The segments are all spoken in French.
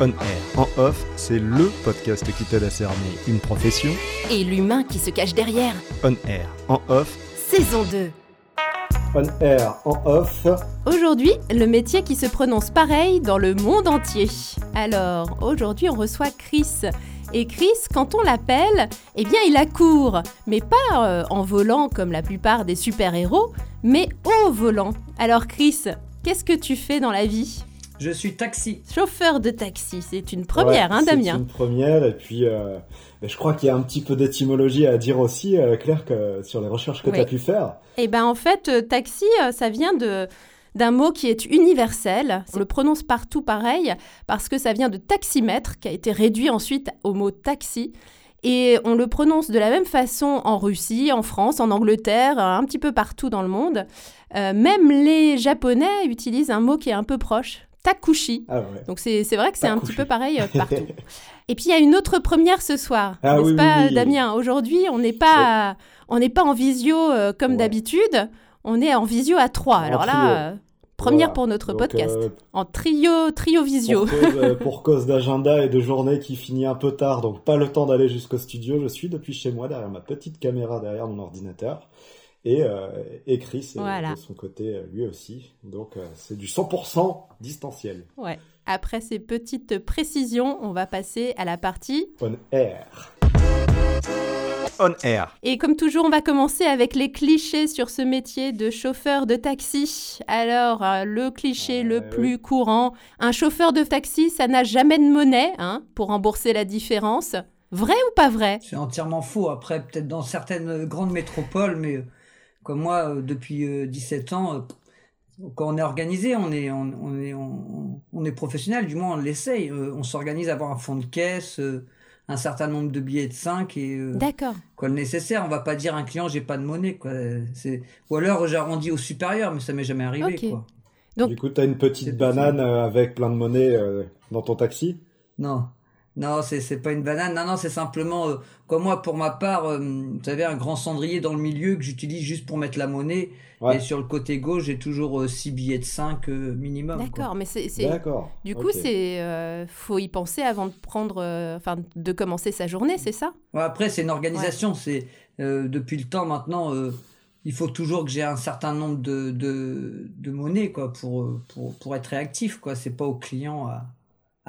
On air. En off, c'est LE podcast qui t'aide à cerner une profession. Et l'humain qui se cache derrière. On air. En off. Saison 2. On air, en off. Aujourd'hui, le métier qui se prononce pareil dans le monde entier. Alors, aujourd'hui, on reçoit Chris. Et Chris, quand on l'appelle, eh bien, il accourt. Mais pas euh, en volant comme la plupart des super-héros, mais au volant. Alors, Chris, qu'est-ce que tu fais dans la vie? Je suis taxi. Chauffeur de taxi, c'est une première, Ouais, hein, C'est Damien une première, et puis euh, je crois qu'il y a un petit peu d'étymologie à dire aussi, euh, Claire, que, sur les recherches que Oui. tu as pu faire. Eh ben en fait, euh, taxi, euh, ça vient de d'un mot qui est universel. On le prononce partout pareil parce que ça vient de taximètre, qui a été réduit ensuite au mot taxi. Et on le prononce de la même façon en Russie, en France, en Angleterre, un petit peu partout dans le monde. Euh, même les Japonais utilisent un mot qui est un peu proche, takushi. Ah ouais. Donc c'est vrai que c'est un petit peu pareil euh, partout. Et puis il y a une autre première ce soir, Ah n'est-ce oui, pas oui, oui. Damien? Aujourd'hui, on n'est pas on n'est pas en visio euh, comme Ouais. d'habitude, on est en visio à trois. Alors trio. là, euh, première Voilà. pour notre Donc, podcast. euh, En trio trio visio. Pour cause, pour cause d'agenda et de journée qui finit un peu tard, donc pas le temps d'aller jusqu'au studio, je suis depuis chez moi, derrière ma petite caméra, derrière mon ordinateur. Et, euh, et Chris est Voilà. de son côté, euh, lui aussi. Donc euh, c'est du 100% distanciel. Ouais. Après ces petites précisions, on va passer à la partie On air. On air. Et comme toujours, on va commencer avec les clichés sur ce métier de chauffeur de taxi. Alors, euh, le cliché le oui. plus courant, un chauffeur de taxi, ça n'a jamais de monnaie hein, pour rembourser la différence. Vrai ou pas vrai? C'est entièrement faux. Après, peut-être dans certaines euh, grandes métropoles, mais euh, comme moi, euh, depuis euh, 17 ans, euh, quand on est organisé, on est, on, on est, on, on est professionnel, du moins on l'essaye. Euh, on s'organise à avoir un fonds de caisse, euh, un certain nombre de billets de 5 et euh, D'accord. quoi le nécessaire. On va pas dire à un client j'ai pas de monnaie. Quoi. C'est... Ou alors j'arrondis au supérieur, mais ça m'est jamais arrivé. Ok. Quoi. Donc- Du coup, t'as une C'est petite banane euh, avec plein de monnaie euh, dans ton taxi? Non, non, c'est c'est pas une banane. Non, non, c'est simplement euh, comme moi pour ma part. euh, vous savez, un grand cendrier dans le milieu que j'utilise juste pour mettre la monnaie. Ouais. Et sur le côté gauche, j'ai toujours 6 billets de 5 minimum. quoi. D'accord, mais c'est... c'est- D'accord. Du coup, Ok. c'est euh, faut y penser avant de prendre, euh, enfin, de commencer sa journée, c'est ça? Ouais, après, c'est une organisation. C'est euh, depuis le temps maintenant. euh, il faut toujours que j'ai un certain nombre de, de, de monnaies quoi pour, euh, pour, pour être réactif quoi. C'est pas au client à,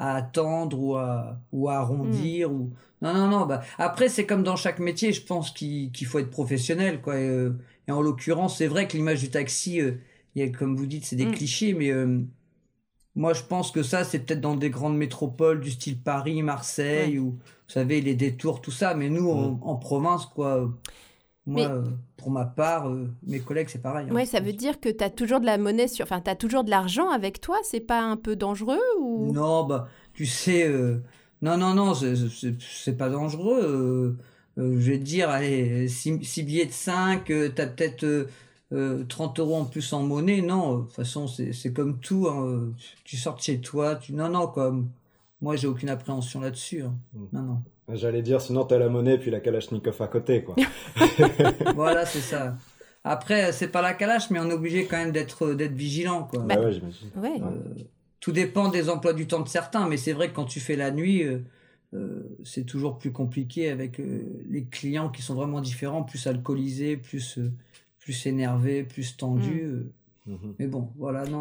à attendre ou à, ou à arrondir ou non non non. Bah après c'est comme dans chaque métier. Je pense qu'il qu'il faut être professionnel quoi. Et, euh, et en l'occurrence, c'est vrai que l'image du taxi, euh, il y a, comme vous dites, c'est des Mm. clichés, mais euh, moi je pense que ça c'est peut-être dans des grandes métropoles du style Paris, Marseille ou vous savez, les détours, tout ça. Mais nous, en, en province, quoi, euh, moi, Mais- euh, pour ma part, euh, mes collègues, c'est pareil. hein. Ouais, ça veut dire que tu as toujours de la monnaie sur, enfin, tu as toujours de l'argent avec toi. C'est pas un peu dangereux ou? Non, bah, tu sais, euh, non, non, non, c'est- pas dangereux. euh, euh, je vais te dire, allez, 6 billets de 5, tu as peut-être euh, euh, 30 euros en plus en monnaie. Non, de toute façon, c'est comme tout. hein, tu sors de chez toi, tu... non, non, comme moi, j'ai aucune appréhension là-dessus. hein. Mm. Non, non. J'allais dire, sinon t'as la monnaie puis la Kalachnikov à côté, quoi. voilà, c'est ça. Après, c'est pas la calache, mais on est obligé quand même d'être d'être vigilant, quoi. Bah, Ah ouais, j'imagine. Ouais. Euh, tout dépend des emplois du temps de certains, mais c'est vrai que quand tu fais la nuit, euh, euh, c'est toujours plus compliqué avec euh, les clients qui sont vraiment différents, plus alcoolisés, plus euh, plus énervés, plus tendus. euh. Mhm. Mais bon, voilà, non,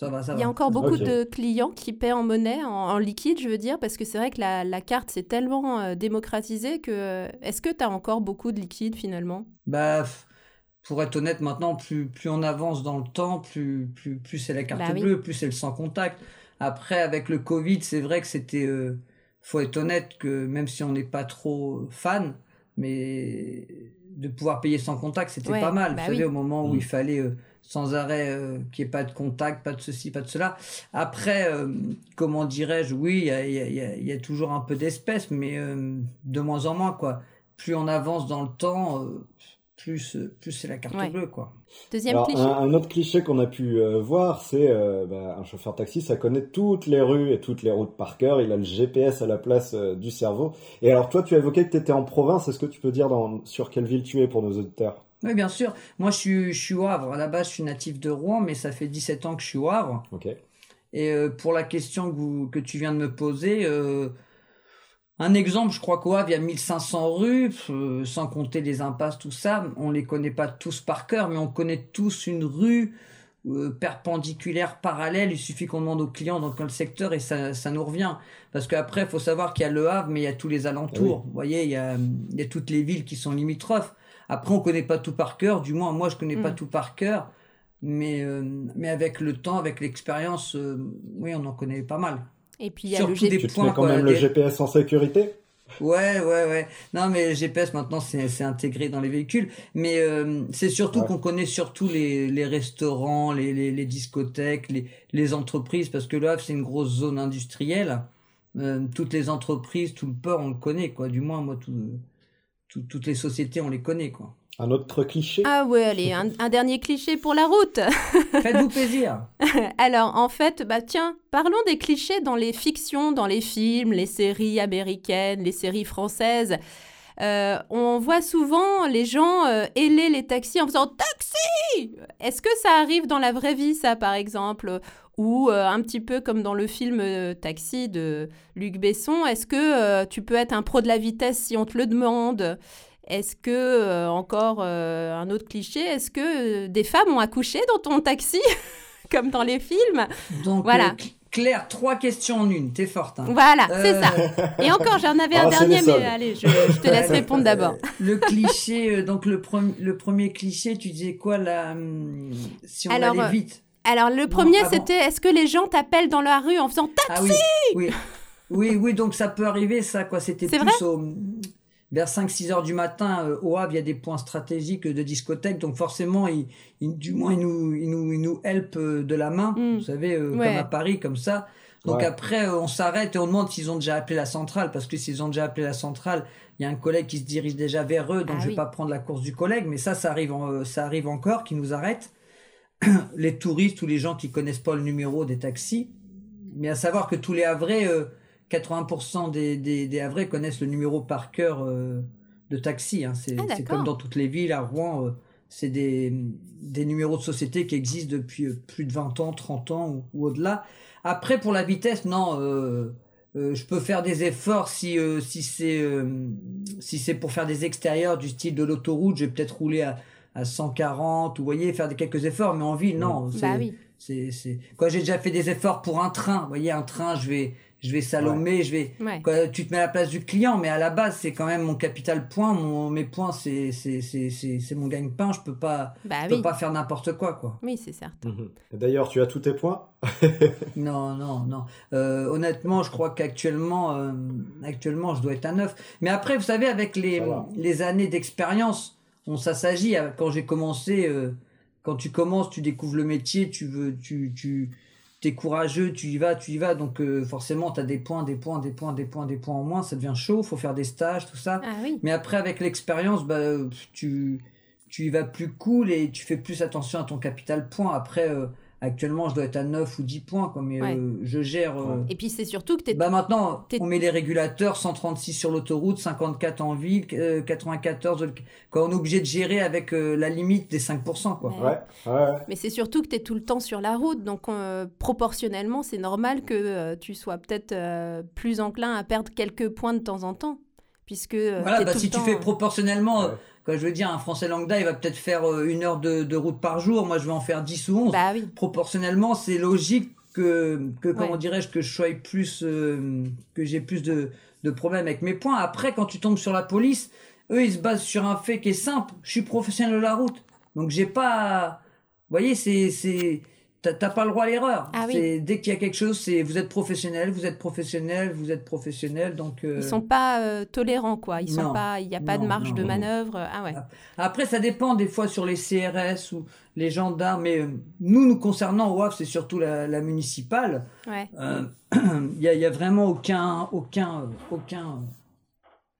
Il y a un- ça va, ça Il y a va. encore beaucoup de clients qui paient en monnaie, en, en liquide, je veux dire, parce que c'est vrai que la, la carte s'est tellement euh, démocratisée que. Est-ce que tu as encore beaucoup de liquide finalement? Bah, pour être honnête, maintenant, plus, plus on avance dans le temps, plus, plus, plus c'est la carte Bah oui. bleue, plus c'est le sans contact. Après, avec le Covid, c'est vrai que c'était. euh, faut être honnête que même si on n'est pas trop fan, mais de pouvoir payer sans contact, c'était Ouais, pas mal. bah Vous savez, oui. au moment où Mm. il fallait euh, sans arrêt euh, qu'il n'y ait pas de contact, pas de ceci, pas de cela. Après, euh, comment dirais-je, oui, il y a, il y a- il y a- y a toujours un peu d'espèces, mais euh, de moins en moins, quoi. plus on avance dans le temps, euh, plus, plus c'est la carte Ouais. bleue, quoi. Deuxième Alors, cliché. un, un autre cliché qu'on a pu euh, voir, c'est euh, bah, un chauffeur taxi, ça connaît toutes les rues et toutes les routes par cœur. Il a le GPS à la place euh, du cerveau. Et alors, toi, tu as évoqué que tu étais en province. Est-ce que tu peux dire dans, sur quelle ville tu es pour nos auditeurs? Oui, bien sûr. Moi, je suis, je suis au Havre. À la base, je suis natif de Rouen, mais ça fait 17 ans que je suis au Havre. Ok. Et euh, pour la question que, vous- que tu viens de me poser, euh, un exemple, je crois qu'au Havre, il y a 1500 rues, euh, sans compter les impasses, tout ça. On les connaît pas tous par cœur, mais on connaît tous une rue perpendiculaire, parallèle. Il suffit qu'on demande aux clients dans quel secteur et ça, ça nous revient. Parce qu'après, il faut savoir qu'il y a le Havre, mais il y a tous les alentours. Vous voyez, il y a, il y a toutes les villes qui sont limitrophes. Après, on connaît pas tout par cœur. Du moins, moi, je connais pas Mm. tout par cœur. Mais, euh, mais avec le temps, avec l'expérience, euh, oui, on en connaît pas mal. Et puis il y a le des G- Tu points, mets quand quoi, même le GPS en sécurité? Ouais, ouais, ouais. Non, mais le GPS maintenant c'est c'est intégré dans les véhicules, mais euh, c'est surtout Ouais. qu'on connaît surtout les, les restaurants, les, les, les discothèques, les, les entreprises, parce que le Havre c'est une grosse zone industrielle. Euh, toutes les entreprises, tout le port, on le connaît, quoi. Du moins, moi, tout, tout- toutes les sociétés, on les connaît, quoi. Un autre cliché? Ah ouais, allez, un, un dernier cliché pour la route. Faites-vous plaisir. Alors, en fait, bah tiens, parlons des clichés dans les fictions, dans les films, les séries américaines, les séries françaises. Euh, on voit souvent les gens euh, héler les taxis en faisant taxi. Est-ce que ça arrive dans la vraie vie, ça, par exemple? Ou euh, un petit peu comme dans le film euh, Taxi de Luc Besson, est-ce que euh, tu peux être un pro de la vitesse si on te le demande? Est-ce que, euh, encore euh, un autre cliché, est-ce que euh, des femmes ont accouché dans ton taxi? Comme dans les films. Donc, Voilà. euh, Cl- Claire, trois questions en une. T'es forte. hein. Voilà, c'est ça. Et encore, j'en avais un dernier, mais allez, je, je te laisse répondre d'abord. Le cliché, donc le, pre- le premier cliché, tu disais quoi là hum, Si on Alors, allait euh, vite? Alors, le premier, c'était est-ce que les gens t'appellent dans la rue en faisant ta Ah oui, oui, oui, oui, donc ça peut arriver, ça, quoi. C'était C'est plus au, vers 5-6 heures du matin, euh, au Havre, il y a des points stratégiques de discothèque, donc forcément, ils, ils- du moins, ils nous, ils nous, ils nous help euh, de la main, Mm. vous savez, euh, Ouais. comme à Paris, comme ça. Donc Ouais. après, euh, on s'arrête et on demande s'ils ont déjà appelé la centrale, parce que s'ils ont déjà appelé la centrale, il y a un collègue qui se dirige déjà vers eux, donc Ah je vais oui. pas prendre la course du collègue, mais ça, ça arrive, en- ça arrive encore, qui nous arrête. les touristes ou les gens qui connaissent pas le numéro des taxis, mais à savoir que tous les Havrais, euh, 80% des, des, des Havrais connaissent le numéro par cœur euh, de taxi. Hein. C'est Ah, c'est comme dans toutes les villes, à Rouen, euh, c'est des, des numéros de société qui existent depuis euh, plus de 20 ans, 30 ans ou, ou au-delà. Après, pour la vitesse, non, euh, euh, je peux faire des efforts si, euh, si c'est euh, si c'est pour faire des extérieurs du style de l'autoroute, je vais peut-être rouler à, à 140, ou vous voyez, faire des, quelques efforts, mais en ville, non. Bah oui. c'est, c'est... Quoi, j'ai déjà fait des efforts pour un train. Vous voyez, un train, je vais, je vais salomer, je vais. Ouais. Quoi, tu te mets à la place du client, mais à la base, c'est quand même mon capital point. Mon, mes points, c'est, c'est, c'est, c'est, c'est mon gagne-pain. Je peux pas, Bah je peux pas faire n'importe quoi, quoi. Oui, c'est certain. Mhm. D'ailleurs, tu as tous tes points Non, non, non. Euh, honnêtement, je crois qu'actuellement, euh, actuellement, je dois être à 9. Mais après, vous savez, avec les, les années d'expérience, on s'assagit. Euh, Quand j'ai commencé, euh, quand tu commences, tu découvres le métier, tu veux, tu, tu, t'es courageux, tu y vas, tu y vas. Donc, euh, forcément, tu as des points, des points, des points, des points, des points en moins. Ça devient chaud, faut faire des stages, tout ça. Ah oui. Mais après, avec l'expérience, bah, tu, tu y vas plus cool et tu fais plus attention à ton capital point. Après, euh, actuellement, je dois être à 9 ou 10 points, quoi, mais Ouais. euh, je gère. euh, Et puis c'est surtout que tu es bah maintenant, on met les régulateurs 136 sur l'autoroute, 54 en ville, euh, 94. Quand on est obligé de gérer avec euh, la limite des 5%, quoi. Ouais. Ouais, ouais, ouais. Mais c'est surtout que tu es tout le temps sur la route, donc euh, proportionnellement, c'est normal que euh, tu sois peut-être euh, plus enclin à perdre quelques points de temps en temps, puisque euh, Voilà, bah, tout si le tu fais euh, proportionnellement, euh, Ouais. Quoi, je veux dire, un Français lambda, il va peut-être faire euh, une heure de, de route par jour. Moi, je vais en faire 10 ou 11. Bah oui. proportionnellement, c'est logique que, que comment Ouais. dirais-je, que je sois plus, euh, que j'ai plus de, de problèmes avec mes points. Après, quand tu tombes sur la police, eux, ils se basent sur un fait qui est simple. Je suis professionnel de la route. Donc, j'ai pas, vous voyez, c'est, c'est, t'as pas le droit à l'erreur. Ah oui. Dès qu'il y a quelque chose, c'est, vous êtes professionnel, vous êtes professionnel, vous êtes professionnel, donc, euh, Ils sont pas euh, tolérants, quoi. Ils sont non. pas, il n'y a pas de marge non, de non. manœuvre. Ah ouais. Après, ça dépend des fois sur les CRS ou les gendarmes. Mais euh, nous, nous concernant Havre, c'est surtout la, la municipale. Ouais. Euh, Il y, a, il y a vraiment aucun, aucun, aucun,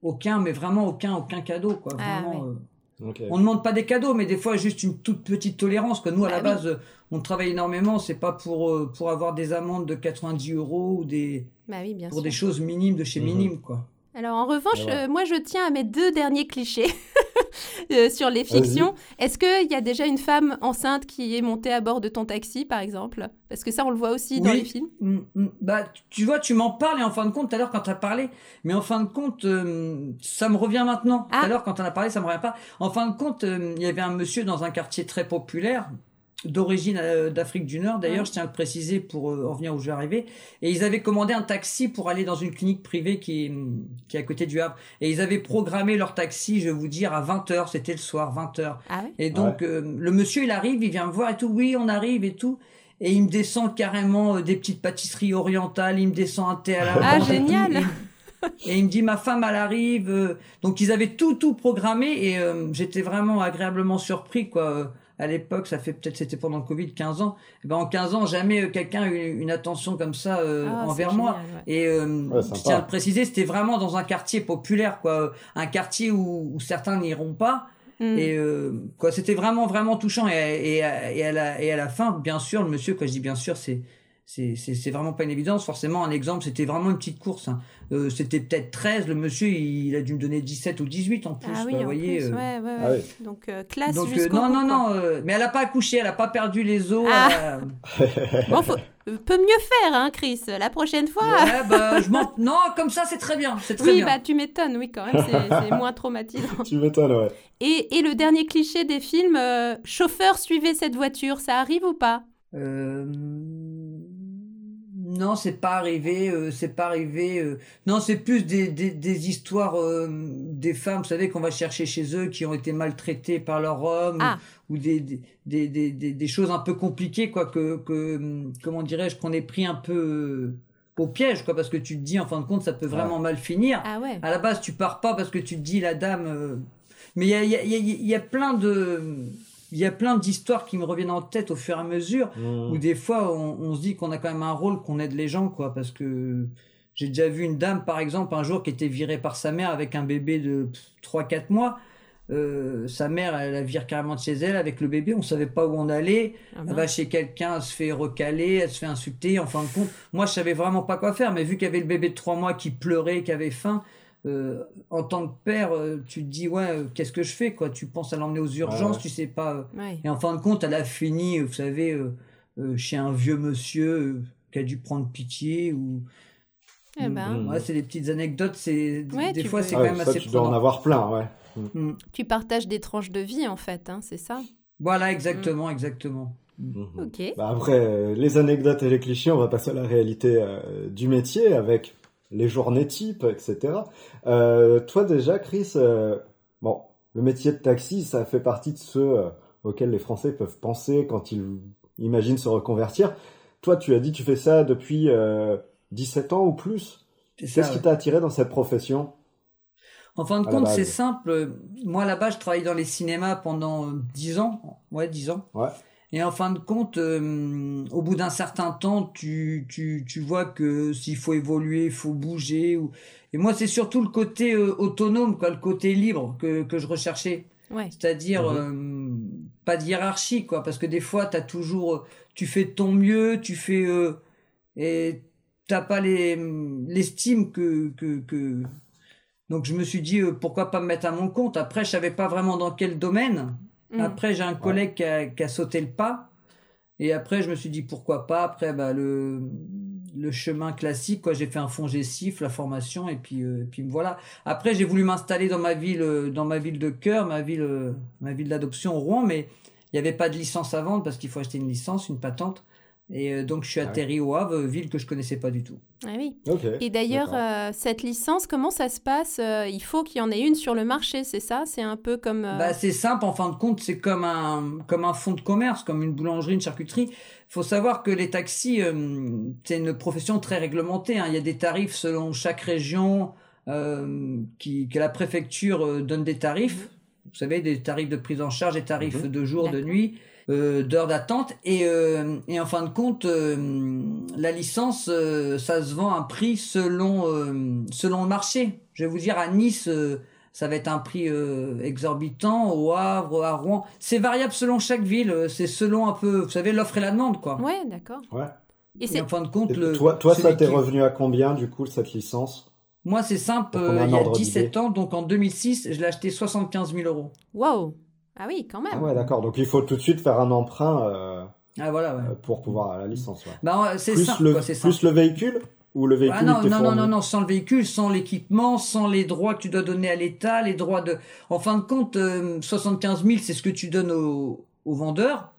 aucun, mais vraiment aucun, aucun cadeau, quoi. Ah, Vraiment, ouais. euh, on ne demande pas des cadeaux, mais des fois juste une toute petite tolérance. Que nous, à la Bah oui. base, on travaille énormément. C'est pas pour euh, pour avoir des amendes de 90 euros ou des Bah oui, bien pour sûr. des choses minimes de chez Mhm. minimes, quoi. Alors en revanche, euh, moi je tiens à mettre deux derniers clichés euh, sur les fictions. Est-ce qu'il y a déjà une femme enceinte qui est montée à bord de ton taxi, par exemple? Parce que ça, on le voit aussi dans les films. Mm, mm. Bah, tu vois, tu m'en parles et en fin de compte, tout à l'heure quand tu as parlé, mais en fin de compte, euh, ça me revient maintenant. Tout Ah. à l'heure quand on a parlé, ça me revient pas. En fin de compte, euh, il y avait un monsieur dans un quartier très populaire d'origine euh, d'Afrique du Nord. D'ailleurs, je tiens à le préciser pour euh, en venir où je vais arriver. Et ils avaient commandé un taxi pour aller dans une clinique privée qui est, qui est à côté du Havre. Et ils avaient programmé leur taxi, je vais vous dire, à 20h. C'était le soir, 20h. Ah ouais Et donc, euh, le monsieur, il arrive, il vient me voir et tout. Oui, on arrive et tout. Et il me descend carrément euh, des petites pâtisseries orientales. Il me descend un thé à la Ah, génial. Et, il me dit, ma femme, elle arrive. Donc, ils avaient tout, tout programmé. Et euh, j'étais vraiment agréablement surpris, quoi. À l'époque, ça fait peut-être, c'était pendant le Covid, 15 ans. Et ben, en 15 ans, jamais euh, quelqu'un a eu une attention comme ça euh, Ah, envers moi. génial, ouais. Et euh, Ouais, je tiens à le préciser, c'était vraiment dans un quartier populaire, quoi. Un quartier où, où certains n'iront pas. Mm. Et euh, quoi, c'était vraiment vraiment touchant. Et, et, et, à la, et à la fin, bien sûr, le monsieur, quand je dis bien sûr, c'est c'est c'est c'est vraiment pas une évidence. Forcément, un exemple, c'était vraiment une petite course. hein. Euh, c'était peut-être 13. Le monsieur, il, a dû me donner 17 ou 18 en plus. Ah oui, en vous voyez. plus, euh. ouais, ouais, Ah ouais. Donc euh, classe Donc euh, non non non, euh, mais elle a pas accouché, elle a pas perdu les os. Ah. elle a- Bon, faut... peut mieux faire, hein, Chris. La prochaine fois. Ouais, bah je. Non, comme ça, c'est très bien, c'est très Oui, bien. bah tu m'étonnes, oui, quand même, c'est c'est moins traumatisant. Tu m'étonnes, ouais. Et, et le dernier cliché des films, euh, chauffeur, suivez cette voiture, ça arrive ou pas? Euh, non, c'est pas arrivé. euh, c'est pas arrivé. euh, non, c'est plus des, des, des histoires euh, des femmes, vous savez, qu'on va chercher chez eux, qui ont été maltraitées par leur homme, Ah. ou des, des, des, des, des- des choses un peu compliquées, quoi, que, que comment dirais-je, qu'on est pris un peu au piège, quoi, parce que tu te dis, en fin de compte, ça peut vraiment mal finir. Ah ouais. À la base, tu pars pas parce que tu te dis la dame. euh, Mais il y a, il y, a, il y a- il y a plein de, il y a plein d'histoires qui me reviennent en tête au fur et à mesure Mmh. où des fois on, on se dit qu'on a quand même un rôle, qu'on aide les gens, quoi. Parce que j'ai déjà vu une dame, par exemple, un jour qui était virée par sa mère avec un bébé de 3-4 mois. Euh, sa mère, elle la vire carrément de chez elle avec le bébé. On savait pas où on allait. Ah Elle mince. va chez quelqu'un, elle se fait recaler, elle se fait insulter. En fin de compte, moi, je savais vraiment pas quoi faire. Mais vu qu'il y avait le bébé de trois mois qui pleurait, qui avait faim, euh, en tant que père, euh, tu te dis ouais, euh, qu'est-ce que je fais quoi? Tu penses à l'emmener aux urgences, ouais. tu sais pas. Ouais. Et en fin de compte, elle a fini, vous savez, euh, euh, chez un vieux monsieur euh, qui a dû prendre pitié ou. Eh ben, Mm. Ouais, c'est des petites anecdotes. C'est Ouais, des tu fois, peux- c'est Ah quand ouais, même ça, assez tu dois en avoir plein, ouais. Mm. tu partages des tranches de vie, en fait, hein, c'est ça? Voilà, exactement, exactement. Ok. Bah après, euh, les anecdotes et les clichés, on va passer à la réalité euh, du métier avec les journées types, etc. Euh, toi déjà, Chris, euh, bon, le métier de taxi, ça fait partie de ceux euh, auxquels les Français peuvent penser quand ils imaginent se reconvertir. Toi, tu as dit que tu fais ça depuis euh, 17 ans ou plus. Qu'est-ce qui t'a attiré dans cette profession? En fin de compte, c'est simple. Moi, là-bas, je travaillais dans les cinémas pendant euh, 10 ans. Ouais, 10 ans. Ouais. Et en fin de compte, euh, au bout d'un certain temps, tu, tu, tu vois que s'il faut évoluer, il faut bouger. Ou... Et moi, c'est surtout le côté euh, autonome, quoi, le côté libre que, que je recherchais. Ouais. C'est-à-dire euh, pas de hiérarchie, quoi. Parce que des fois, t'as toujours, euh, tu fais de ton mieux, tu fais euh, et t'as pas les l'estime que que que. Donc je me suis dit euh, pourquoi pas me mettre à mon compte. Après, je savais pas vraiment dans quel domaine. Mm. Après, j'ai un collègue qui a, qui a sauté le pas. Et après, je me suis dit pourquoi pas. Après, bah, le, le chemin classique, quoi. J'ai fait un fond gestif, la formation, et puis, euh, et puis me voilà. Après, j'ai voulu m'installer dans ma ville, euh, dans ma ville de cœur, ma ville, euh, ma ville d'adoption, Rouen, mais il n'y avait pas de licence à vendre parce qu'il faut acheter une licence, une patente. Et euh, donc, je suis Ah atterri au Havre, ville que je connaissais pas du tout. Ah oui. Ok. Et d'ailleurs, euh, cette licence, comment ça se passe Il faut qu'il y en ait une sur le marché, c'est ça? C'est un peu comme... euh, Bah, c'est simple, en fin de compte, c'est comme un, comme un fonds de commerce, comme une boulangerie, une charcuterie. Faut savoir que les taxis, euh, c'est une profession très réglementée. hein. Il y a des tarifs selon chaque région, euh, qui, que la préfecture euh, donne des tarifs. Vous savez, des tarifs de prise en charge, des tarifs Mhm. de jour, de nuit. euh, d'heures d'attente et, et en fin de compte la licence ça se vend à un prix selon selon le marché je vais vous dire à Nice ça va être un prix euh, exorbitant au Havre à Rouen c'est variable selon chaque ville euh, c'est selon un peu vous savez l'offre et la demande quoi Ouais, d'accord. Ouais. Et et c'est en fin de compte Et le toi, toi ça t'est qui- revenu à combien du coup cette licence? Moi c'est simple euh, il y a ordre 17 d'idée. ans donc en 2006 je l'ai acheté 75 000 euros waouh. Ah oui, quand même. Ah ouais, d'accord. Donc il faut tout de suite faire un emprunt euh, ah voilà ouais. euh, pour pouvoir la licence. Ouais. bah c'est Plus simple le quoi, c'est simple plus le véhicule? Ou le véhicule Ah non, non, non, non, non, sans le véhicule, sans l'équipement, sans les droits que tu dois donner à l'État, les droits de... En fin de compte, euh, 75 000, c'est ce que tu donnes au, au vendeur.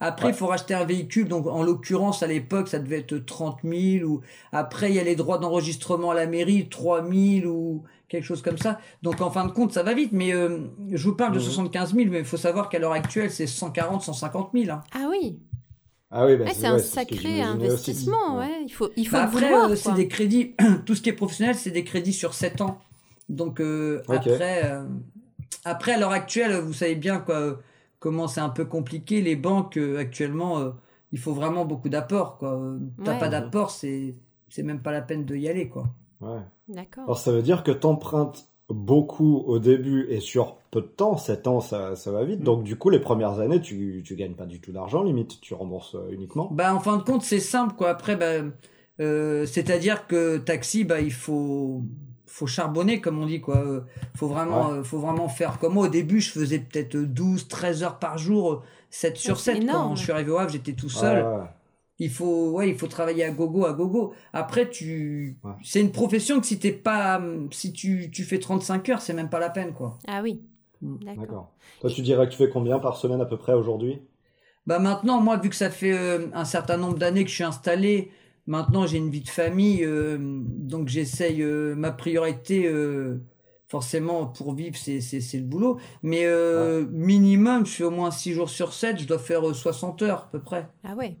Après, il Ouais. faut racheter un véhicule. Donc, en l'occurrence, à l'époque, ça devait être 30 000. Ou... Après, il y a les droits d'enregistrement à la mairie, 3 000 ou quelque chose comme ça. Donc, en fin de compte, ça va vite. Mais euh, je vous parle de Mhm. 75 000, mais il faut savoir qu'à l'heure actuelle, c'est 140, 150 000. hein. Ah oui. Ah oui, bah, Ouais, c'est un ouais, ce sacré investissement, ouais. Il faut, il faut Bah le après, vouloir, euh, c'est des crédits, tout ce qui est professionnel, c'est des crédits sur 7 ans. Donc euh, après, euh, après, à l'heure actuelle, vous savez bien quoi, comment c'est un peu compliqué. Les banques, euh, actuellement, euh, il faut vraiment beaucoup d'apports. quoi. T'as Ouais. pas d'apport, c'est c'est même pas la peine de y aller. quoi. Ouais. D'accord. Alors ça veut dire que t'empruntes beaucoup au début et sur peu de temps, 7 ans ça, ça va Mm. vite. Donc du coup les premières années tu, tu gagnes pas du tout d'argent limite, tu rembourses euh, uniquement. Bah, en fin de compte, c'est simple. quoi. Après, bah, euh, c'est-à-dire que taxi, bah, il faut faut charbonner comme on dit quoi Euh, faut vraiment euh, faut vraiment faire comme moi au début je faisais peut-être 12 13 heures par jour euh, 7 sur c'est 7 quand je suis arrivé au Havre j'étais tout seul Ouais, ouais. Il faut ouais il faut travailler à gogo à gogo après tu Ouais. c'est une profession que si t'es pas si tu tu fais 35 heures c'est même pas la peine quoi Ah oui. Mm. D'accord. Toi tu dirais que tu fais combien par semaine à peu près aujourd'hui? Bah maintenant moi vu que ça fait euh, un certain nombre d'années que je suis installé maintenant j'ai une vie de famille euh, donc j'essaye euh, ma priorité euh, forcément pour vivre c'est c'est c'est le boulot mais euh, minimum je fais au moins 6 jours sur 7 je dois faire euh, 60 heures à peu près Ah ouais.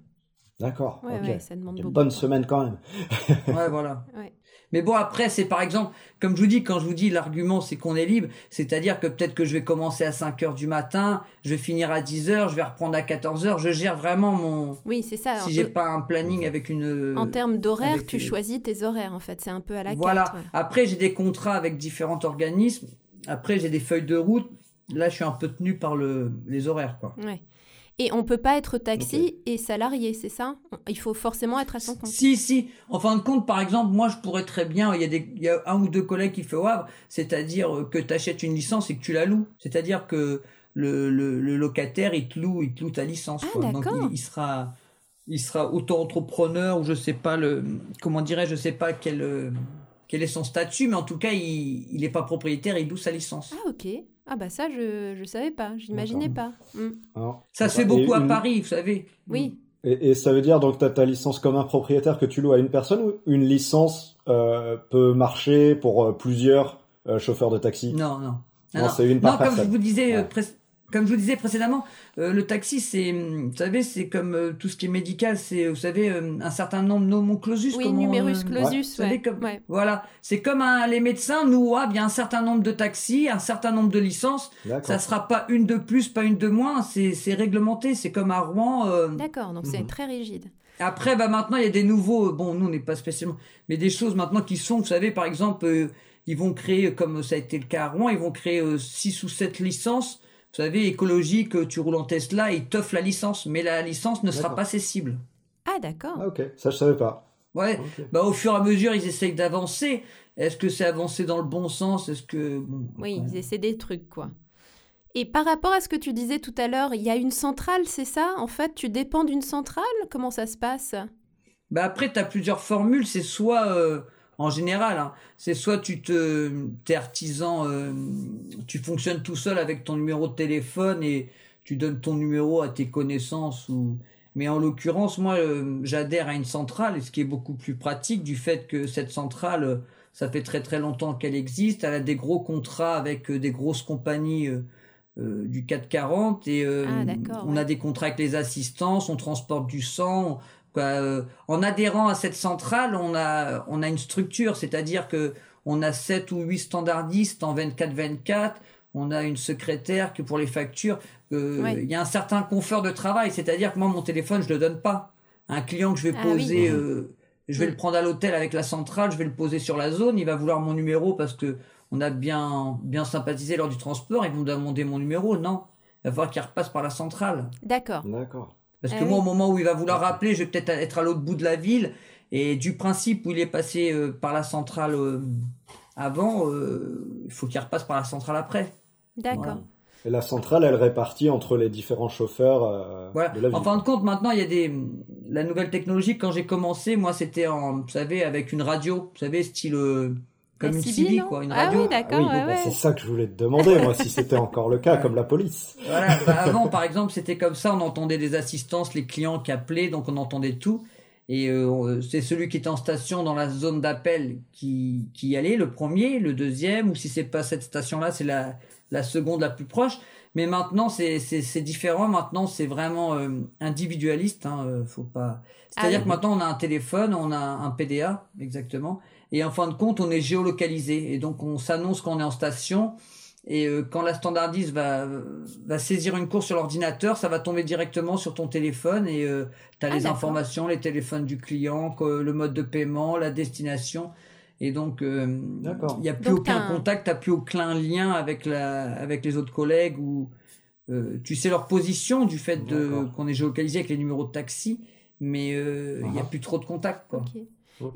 D'accord. Ouais, ok. ouais, ça demande Une bonne semaine quand même. ouais voilà Ouais. Mais bon, après, c'est par exemple, comme je vous dis, quand je vous dis l'argument, c'est qu'on est libre, c'est-à-dire que peut-être que je vais commencer à 5 heures du matin, je vais finir à 10 heures, je vais reprendre à 14 heures, je gère vraiment mon... Oui, c'est ça. Si j'ai pas un planning avec une... En termes d'horaire, avec tu choisis tes horaires, en fait. C'est un peu à la Voilà. carte. ouais. Après, j'ai des contrats avec différents organismes. Après, j'ai des feuilles de route. Là, je suis un peu tenu par le, les horaires, quoi. Ouais. Et on peut pas être taxi et salarié, c'est ça? Il faut forcément être à son compte. Si, si. En fin de compte, par exemple, moi, je pourrais très bien, il y a des, il y a un ou deux collègues qui fait au Havre, c'est-à-dire euh, que tu achètes une licence et que tu la loues. C'est-à-dire que le, le, le locataire, il te loue, il te loue ta licence. Ah, quoi. Donc, d'accord. il, il sera, il sera auto-entrepreneur ou je sais pas le, comment dirais-je, je sais pas quel, euh, quel est son statut, mais en tout cas, il, il est pas propriétaire, il loue sa licence. Ah ok. Ah bah ça, je je savais pas, j'imaginais pas. Hmm. Ça se fait beaucoup à une- Paris, vous savez. Oui. Et, et ça veut dire donc tu as ta licence comme un propriétaire que tu loues à une personne ou une licence euh, peut marcher pour euh, plusieurs euh, chauffeurs de taxi? Non, non. Non, non. c'est une par Non, comme je vous disais, Ouais. Comme je vous disais précédemment, euh, le taxi, c'est, hum, vous savez, c'est comme euh, tout ce qui est médical, c'est, vous savez, euh, un certain nombre de noms clausus. Oui, numerus euh, clausus, vous savez, ouais. comme- Ouais. Voilà, c'est comme un- les médecins, nous, ah, il y a un certain nombre de taxis, un certain nombre de licences. D'accord. Ça sera pas une de plus, pas une de moins. C'est, c'est réglementé. C'est comme à Rouen. euh, D'accord, donc c'est Mhm. très rigide. après, bah maintenant, il y a des nouveaux. Bon, nous, on n'est pas spécialement, mais des choses maintenant qui sont, vous savez, par exemple, euh, ils vont créer, comme ça a été le cas à Rouen, ils vont créer 6 ou 7 licences. Vous savez, écologique, euh, tu roules en Tesla, ils t'offrent la licence, mais la licence ne sera pas cessible. Ah d'accord. Ah ok, ça je savais pas. Ouais, bah au fur et à mesure, ils essayent d'avancer. Est-ce que c'est avancer dans le bon sens? Est-ce que bon, Oui, ils essaient des trucs, quoi. Et par rapport à ce que tu disais tout à l'heure, il y a une centrale, c'est ça? En fait, tu dépends d'une centrale? Comment ça se passe? Bah après, tu as plusieurs formules. C'est soit, euh, en général, hein, c'est soit tu te, t'es artisan, euh, tu fonctionnes tout seul avec ton numéro de téléphone et tu donnes ton numéro à tes connaissances ou. Mais en l'occurrence, moi, euh, j'adhère à une centrale, et ce qui est beaucoup plus pratique du fait que cette centrale, euh, ça fait très très longtemps qu'elle existe. Elle a des gros contrats avec euh, des grosses compagnies du 440 et euh, Ah, on ouais. a des contrats avec les assistances, on transporte du sang. Quoi, euh, en adhérant à cette centrale, on a, on a une structure, c'est-à-dire que on a 7 ou 8 standardistes en 24-24, on a une secrétaire que pour les factures, euh, il y a un certain confort de travail. C'est-à-dire que moi, mon téléphone, je le donne pas. Un client que je vais Ah oui. poser, euh, je vais Mm. le prendre à l'hôtel avec la centrale, je vais le poser sur la zone, il va vouloir mon numéro parce que on a bien, bien sympathisé lors du transport, ils vont me demander mon numéro. Non, il va falloir qu'il repasse par la centrale. D'accord. D'accord. Parce Ah que moi, au moment où il va vouloir rappeler, je vais peut-être être à l'autre bout de la ville. Et du principe où il est passé euh, par la centrale euh, avant, euh, il faut qu'il repasse par la centrale après. D'accord. Voilà. Et la centrale, elle répartit entre les différents chauffeurs euh, Voilà. de la ville. En fin de compte, maintenant, il y a des la nouvelle technologie. Quand j'ai commencé, moi, c'était en, vous savez, avec une radio, vous savez, style euh, comme une CB, quoi, une Ah radio. oui, d'accord, oui, ouais, bah, ouais. c'est ça que je voulais te demander, moi, si c'était encore le cas, comme la police. Voilà, bah, avant, par exemple, c'était comme ça, on entendait des assistances, les clients qui appelaient, donc on entendait tout. Et euh, c'est celui qui était en station dans la zone d'appel qui, qui y allait, le premier, le deuxième, ou si c'est pas cette station-là, c'est la, la seconde la plus proche. Mais maintenant, c'est c'est- c'est différent. Maintenant, c'est vraiment euh, individualiste. Hein, euh, faut pas. C'est-à-dire Ah oui. que maintenant, on a un téléphone, on a un PDA, exactement. Et en fin de compte, on est géolocalisé. Et donc, on s'annonce quand on est en station. Et euh, quand la standardiste va, va saisir une course sur l'ordinateur, ça va tomber directement sur ton téléphone et euh, tu as Ah, les informations, les téléphones du client, le mode de paiement, la destination. Et donc, euh, il n'y a plus Donc, aucun contact, tu plus aucun lien avec, la, avec les autres collègues ou euh, tu sais leur position du fait qu'on est géolocalisé avec les numéros de taxi, mais euh, il n'y a Ah. plus trop de contact. Quoi. Ok.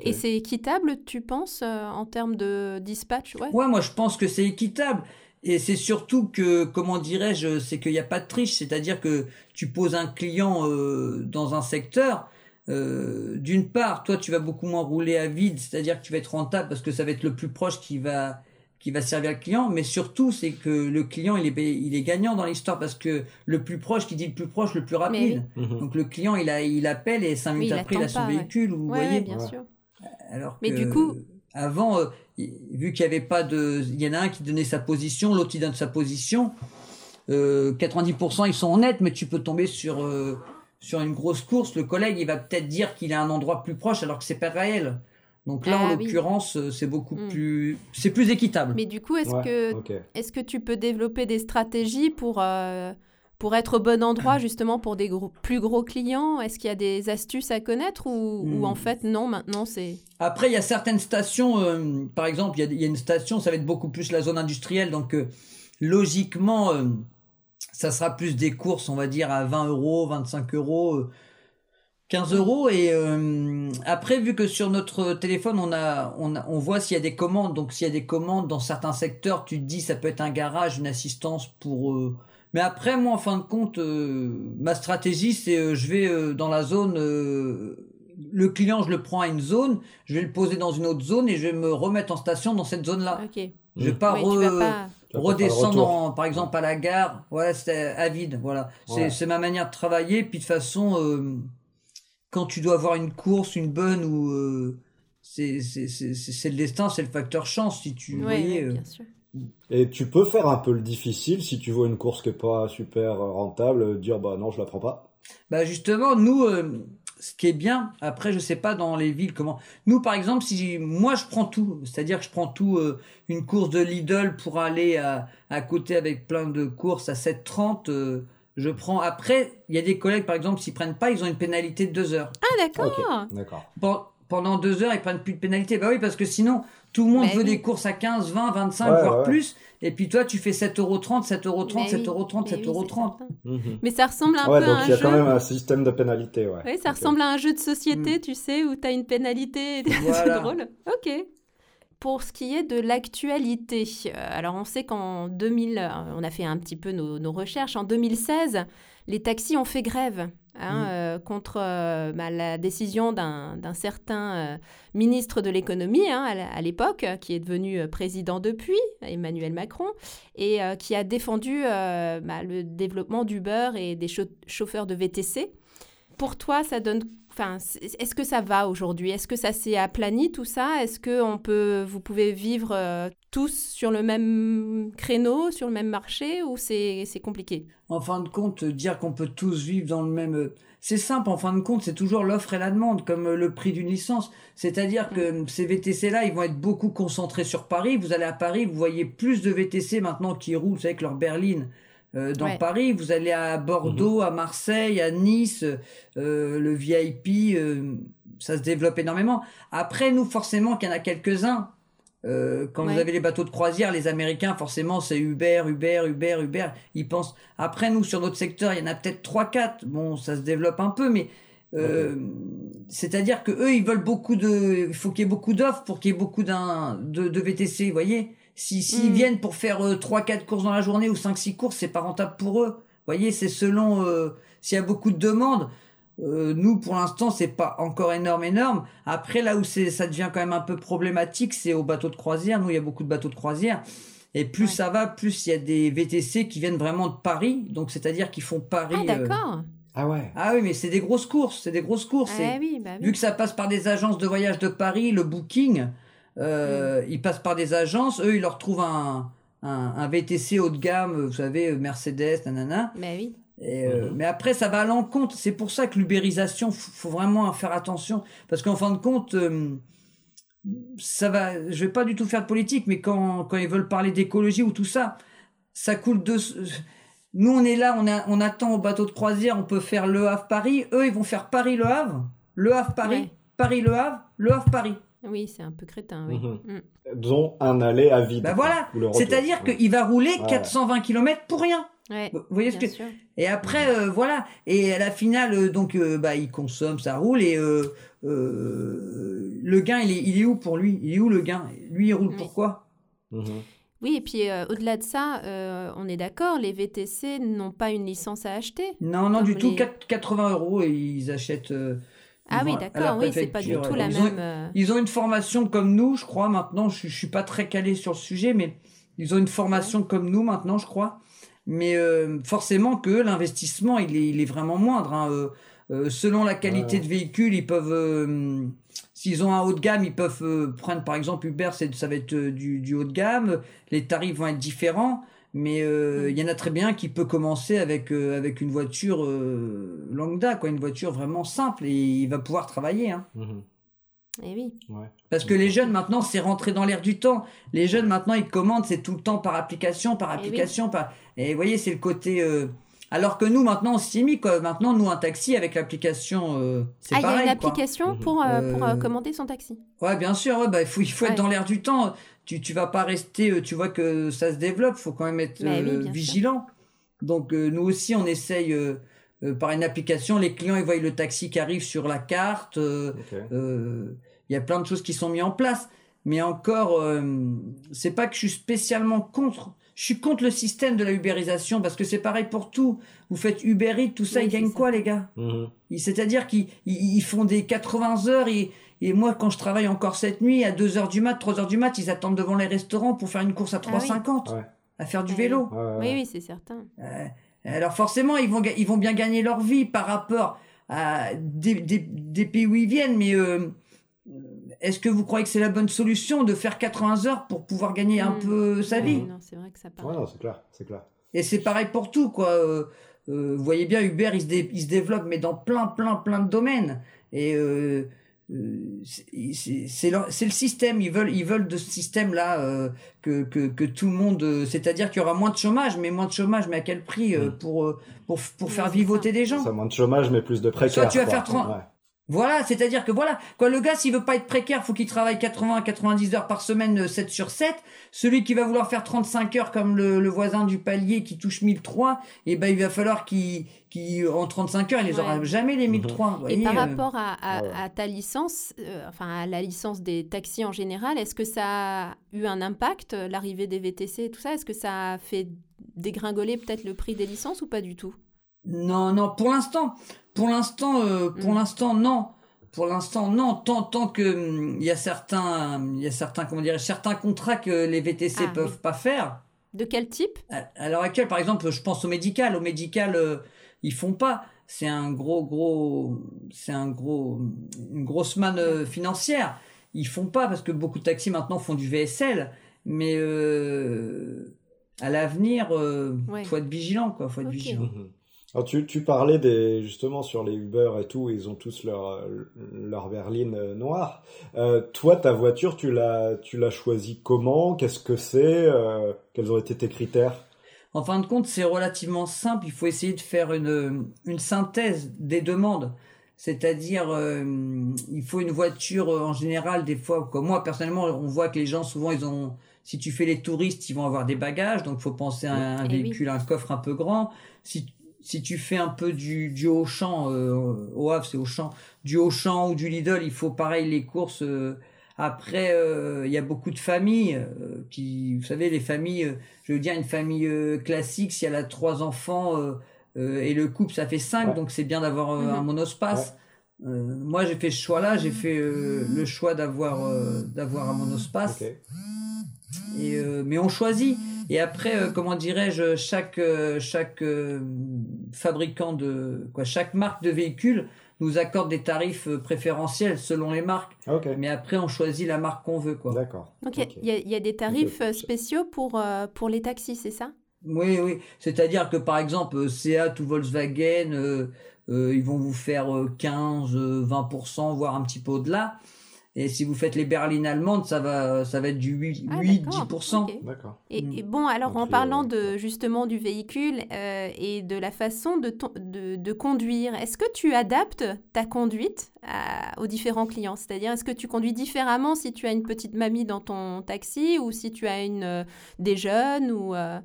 Et c'est équitable, tu penses, euh, en termes de dispatch ouais? Ouais, moi je pense que c'est équitable. Et c'est surtout que, comment dirais-je, c'est qu'il n'y a pas de triche. C'est-à-dire que tu poses un client euh, dans un secteur, euh, d'une part, toi tu vas beaucoup moins rouler à vide, c'est-à-dire que tu vas être rentable parce que ça va être le plus proche qui va qui va servir le client, mais surtout c'est que le client il est il est gagnant dans l'histoire parce que le plus proche qui dit le plus proche le plus rapide. Mhm. Donc le client il a il appelle et cinq Oui, minutes il après il a son pas, ouais. véhicule, vous Ouais, voyez. bien Ouais. sûr. Alors Mais que, du coup- avant, euh, vu qu'il n'y avait pas de, il y en a un qui donnait sa position, l'autre il donne sa position. Euh, 90% ils sont honnêtes, mais tu peux tomber sur euh, sur une grosse course. Le collègue il va peut-être dire qu'il a un endroit plus proche alors que c'est pas réel. Donc là, Ah en oui. l'occurrence, euh, c'est beaucoup Mm. plus, c'est plus équitable. Mais du coup, est-ce Ouais, que. Est-ce que tu peux développer des stratégies pour, euh, pour être au bon endroit, justement, pour des gros- plus gros clients Est-ce qu'il y a des astuces à connaître ou, ou Hmm. en fait, non, maintenant, c'est... Après, il y a certaines stations, euh, par exemple, il y, a, il y a une station, ça va être beaucoup plus la zone industrielle, donc euh, logiquement, euh, ça sera plus des courses, on va dire, à 20 euros, 25 euros, euh, 15 euros. Et euh, après, vu que sur notre téléphone, on, a, on, a- on voit s'il y a des commandes, donc s'il y a des commandes dans certains secteurs, tu te dis, ça peut être un garage, une assistance pour... euh, mais après, moi, en fin de compte, euh, ma stratégie, c'est euh, je vais euh, dans la zone... euh, le client, je le prends à une zone, je vais le poser dans une autre zone et je vais me remettre en station dans cette zone-là. Ok. Je vais pas, Oui, re- redescendre, en- par exemple, à la gare. Ouais, c'est à vide. Voilà. C'est ma manière de travailler. Puis de toute façon, euh, quand tu dois avoir une course, une bonne ou euh, c'est le destin, c'est le facteur chance. Si tu Ouais, voyais, ouais, euh, bien sûr. Et tu peux faire un peu le difficile si tu vois une course qui est pas super rentable, dire bah non, je la prends pas. Bah justement, nous, euh, ce qui est bien, après, je sais pas dans les villes comment. Nous, par exemple, si moi je prends tout, c'est-à-dire que je prends tout, euh, une course de Lidl pour aller à, à côté avec plein de courses à 7,30, euh, je prends. Après, il y a des collègues, par exemple, s'ils prennent pas, ils ont une pénalité de 2 heures. Ah, d'accord d'accord. Pen- Pendant 2 heures, ils prennent plus de pénalité. Bah oui, parce que sinon, tout le monde Mais veut oui. des courses à 15, 20, 25, Ouais, voire ouais. plus. Et puis toi, tu fais 7,30€, 7,30€, Mais oui, 7,30€, mais oui, 7,30€. c'est certain. Mhm. Mais ça ressemble un Ouais, peu donc à un il y a jeu... quand même un système de pénalité, ouais. Oui, ça Ok. ressemble à un jeu de société, Mm. tu sais, où tu as une pénalité. c'est Voilà. drôle. Ok. Pour ce qui est de l'actualité, euh, alors on sait qu'en 2000, euh, on a fait un petit peu nos, nos recherches, en 2016, les taxis ont fait grève hein, Mm. euh, contre euh, bah, la décision d'un certain euh, ministre de l'économie hein, à l'époque, qui est devenu président depuis, Emmanuel Macron, et qui a défendu bah, le développement d'Uber et des chau- chauffeurs de VTC. Pour toi, ça donne Enfin, est-ce que ça va aujourd'hui? Est-ce que ça s'est aplani tout ça? Est-ce que on peut, vous pouvez vivre euh, tous sur le même créneau, sur le même marché, ou c'est compliqué? En fin de compte, dire qu'on peut tous vivre dans le même... C'est simple, en fin de compte, c'est toujours l'offre et la demande, comme euh, le prix d'une licence. C'est-à-dire que euh, ces VTC-là, ils vont être beaucoup concentrés sur Paris. Vous allez à Paris, vous voyez plus de VTC maintenant qui roulent, avec leur berline. Euh, dans Ouais. Paris, vous allez à Bordeaux, à Marseille, à Nice, euh, le VIP, euh, ça se développe énormément. Après, nous, forcément, qu'il y en a quelques-uns. Euh, quand Ouais. vous avez les bateaux de croisière, les Américains, forcément, c'est Uber, Uber, Uber, Uber. Ils pensent. Après, nous, sur notre secteur, il y en a peut-être trois, quatre. Bon, ça se développe un peu, mais euh, c'est-à-dire que eux, ils veulent beaucoup de. Il faut qu'il y ait beaucoup d'offres pour qu'il y ait beaucoup d'un de, de VTC. Vous voyez, si s'ils Mm. viennent pour faire euh, trois, quatre courses dans la journée ou cinq, six courses, c'est pas rentable pour eux. Vous voyez, c'est selon euh, s'il y a beaucoup de demandes. Euh, nous, pour l'instant, c'est pas encore énorme, énorme. Après, là où c'est, ça devient quand même un peu problématique, c'est aux bateaux de croisière. Nous, il y a beaucoup de bateaux de croisière. Et plus Ouais. ça va, plus il y a des VTC qui viennent vraiment de Paris. Donc, c'est-à-dire qu'ils font Paris. Ah euh, d'accord. Ah ouais. Ah oui, mais c'est des grosses courses. C'est des grosses courses. Ah Et oui, bah oui. Vu que ça passe par des agences de voyage de Paris, le booking, euh, ils passent par des agences. Eux, ils leur trouvent un, un, un VTC haut de gamme, vous savez, Mercedes, nanana. Bah oui. Et, euh, Mhm. Mais après, ça va à l'encontre. C'est pour ça que l'ubérisation, faut vraiment faire attention. Parce qu'en fin de compte, euh, ça va. Je vais pas du tout faire de politique, mais quand, quand ils veulent parler d'écologie ou tout ça, ça coule de. Nous, on est là, on, a, on attend au bateau de croisière, on peut faire Le Havre-Paris. Eux, ils vont faire Paris-Le Havre, Le Havre-Paris. Paris-Le Havre, Le Havre-Paris. Oui, c'est un peu crétin, oui. Mhm. Mm. Dont un aller à vide. Bah voilà. C'est-à-dire Ouais. qu'il va rouler Ouais. 420 km pour rien. Ouais, Vous voyez ce bien que sûr. Et après, euh, voilà. Et à la finale, euh, donc, euh, bah, il consomme, ça roule. Et euh, euh, le gain, il est, il est où pour lui? Il est où le gain? Lui, il roule Oui. pourquoi? Mhm. Oui, et puis euh, au-delà de ça, euh, on est d'accord, les VTC n'ont pas une licence à acheter. Non, non, du tout. les- quatre- 80 euros et ils achètent. euh, Ah oui, d'accord, oui, c'est pas du tout la Ils ont- même. euh, Ils ont une formation comme nous, je crois, maintenant. Je, je suis pas très calé sur le sujet, mais ils ont une formation comme nous maintenant, je crois. Mais euh, forcément que l'investissement, il est, il est vraiment moindre. hein. Euh, euh, selon la qualité Ouais. de véhicule, ils peuvent, euh, s'ils ont un haut de gamme, ils peuvent euh, prendre par exemple Uber, ça va être euh, du, du haut de gamme. Les tarifs vont être différents. Mais euh, il y en a très bien qui peut commencer avec euh, avec une voiture euh, lambda, quoi, une voiture vraiment simple et il va pouvoir travailler. Hein. Mhm. Eh oui. Ouais. Parce que les jeunes maintenant, c'est rentré dans l'air du temps. Les jeunes maintenant, ils commandent, c'est tout le temps par application, par Eh oui. application, par. Et vous voyez, c'est le côté. euh, Alors que nous, maintenant, on s'y est mis, quoi. Maintenant, nous, un taxi avec l'application, euh, c'est Ah, il y a pareil. une quoi. application Mhm. pour, euh, pour euh, commander son taxi. Ouais, bien sûr, ouais, bah, il faut, il faut Ouais. être dans l'air du temps. Tu, tu vas pas rester, euh, tu vois que ça se développe, faut quand même être Bah oui, euh, sûr. vigilant. Donc, euh, nous aussi, on essaye euh, euh, par une application, les clients, ils voient le taxi qui arrive sur la carte. euh, euh, Il y a plein de choses qui sont mises en place. Mais encore, euh, c'est pas que je suis spécialement contre. Je suis contre le système de la ubérisation parce que c'est pareil pour tout. Vous faites Uber Eats, tout ça, Oui, ils gagnent ça. quoi, les gars? Mhm. C'est-à-dire qu'ils ils, ils font des 80 heures et, et moi, quand je travaille encore cette nuit, à 2 heures du mat, 3 heures du mat, ils attendent devant les restaurants pour faire une course à Ah oui. 3,50 Ouais. à faire du Ah vélo. Oui, oui, c'est certain. Euh, alors forcément, ils vont, ils vont bien gagner leur vie par rapport à des, des, des pays où ils viennent, mais euh, est-ce que vous croyez que c'est la bonne solution de faire 80 heures pour pouvoir gagner un Mm. peu sa Oui, vie Non, c'est vrai que ça part. Ouais, non, c'est clair, c'est clair. Et c'est pareil pour tout, quoi. Euh, euh, vous voyez bien, Uber, il se, dé- il se développe, mais dans plein, plein, plein de domaines. Et euh, euh, c'est- c'est c'est le système. Ils veulent, ils veulent de ce système-là euh, que, que, que tout le monde. euh, C'est-à-dire qu'il y aura moins de chômage, mais moins de chômage, mais à quel prix euh, Mm. pour, euh, pour, pour Oui, faire vivoter ça. des gens? Ça moins de chômage, mais plus de précaires. Soit tu vas quoi. faire 30. Ouais. Voilà, c'est-à-dire que voilà, quoi, le gars, s'il veut pas être précaire, faut qu'il travaille 80 à 90 heures par semaine, euh, 7 sur 7. Celui qui va vouloir faire 35 heures comme le, le voisin du palier qui touche 1003, et ben, il va falloir qu'il, qu'il, en 35 heures, il les aura Ouais. jamais les Mhm. 1003. vous Et par euh. rapport à, à- ouais. à ta licence, euh, enfin à la licence des taxis en général, est-ce que ça a eu un impact, euh, l'arrivée des VTC et tout ça? Est-ce que ça a fait dégringoler peut-être le prix des licences ou pas du tout? Non, non, pour l'instant, pour l'instant, euh, pour Mm. l'instant, non. Pour l'instant, non. Tant, tant que hum, il y a certains, il y a certains, comment dire, certains contrats que les VTC Ah, peuvent oui. pas faire. De quel type? À à l'heure actuelle, par exemple, je pense au médical. Au médical, euh, ils font pas. c'est un gros, gros, c'est un gros, une grosse manne euh, financière. Ils font pas parce que beaucoup de taxis maintenant font du VSL, mais euh, à l'avenir, euh, Ouais. faut être vigilant, quoi. Faut être vigilant. Mhm. Alors tu, tu parlais des, justement sur les Uber et tout, ils ont tous leur, euh, leur berline euh, noire. Euh, toi, ta voiture, tu l'as, tu l'as choisie comment? Qu'est-ce que c'est? Euh, Quels ont été tes critères? En fin de compte, c'est relativement simple. Il faut essayer de faire une, une synthèse des demandes. C'est-à-dire, euh, il faut une voiture euh, en général, des fois, comme moi personnellement, on voit que les gens souvent, ils ont, si tu fais les touristes, ils vont avoir des bagages, donc faut penser à un Eh oui. véhicule, un coffre un peu grand. Si si tu fais un peu du, du Auchan, euh, au Havre c'est Auchan, du Auchan ou du Lidl, il faut pareil les courses. euh, après, euh, il y a beaucoup de familles qui, vous savez, les familles, je veux dire une famille classique, si elle a trois enfants et le couple ça fait cinq, Ouais. donc c'est bien d'avoir euh, Mhm. un monospace. Moi j'ai fait ce choix-là, j'ai fait euh, le choix d'avoir d'avoir un monospace. Ok. Et, euh, mais on choisit. Et après, euh, comment dirais-je, chaque euh, chaque euh, fabricant de quoi, chaque marque de véhicule nous accorde des tarifs préférentiels selon les marques. Mais après, on choisit la marque qu'on veut, quoi. D'accord. Donc, il y a- y, y des tarifs spéciaux pour, euh, pour les taxis, c'est ça? Oui, oui. C'est-à-dire que par exemple, Seat ou Volkswagen, euh, euh, ils vont vous faire euh, 15, euh, 20%, voire un petit peu au-delà. Et si vous faites les berlines allemandes, ça va, ça va être du 8, Ah, 8 d'accord. 10%. Ok. D'accord. Et, Mm. et bon, alors en parlant euh, de justement du véhicule euh, et de la façon de, ton- de, de conduire, est-ce que tu adaptes ta conduite à- aux différents clients? C'est-à-dire, est-ce que tu conduis différemment si tu as une petite mamie dans ton taxi ou si tu as une, euh, des jeunes ou euh,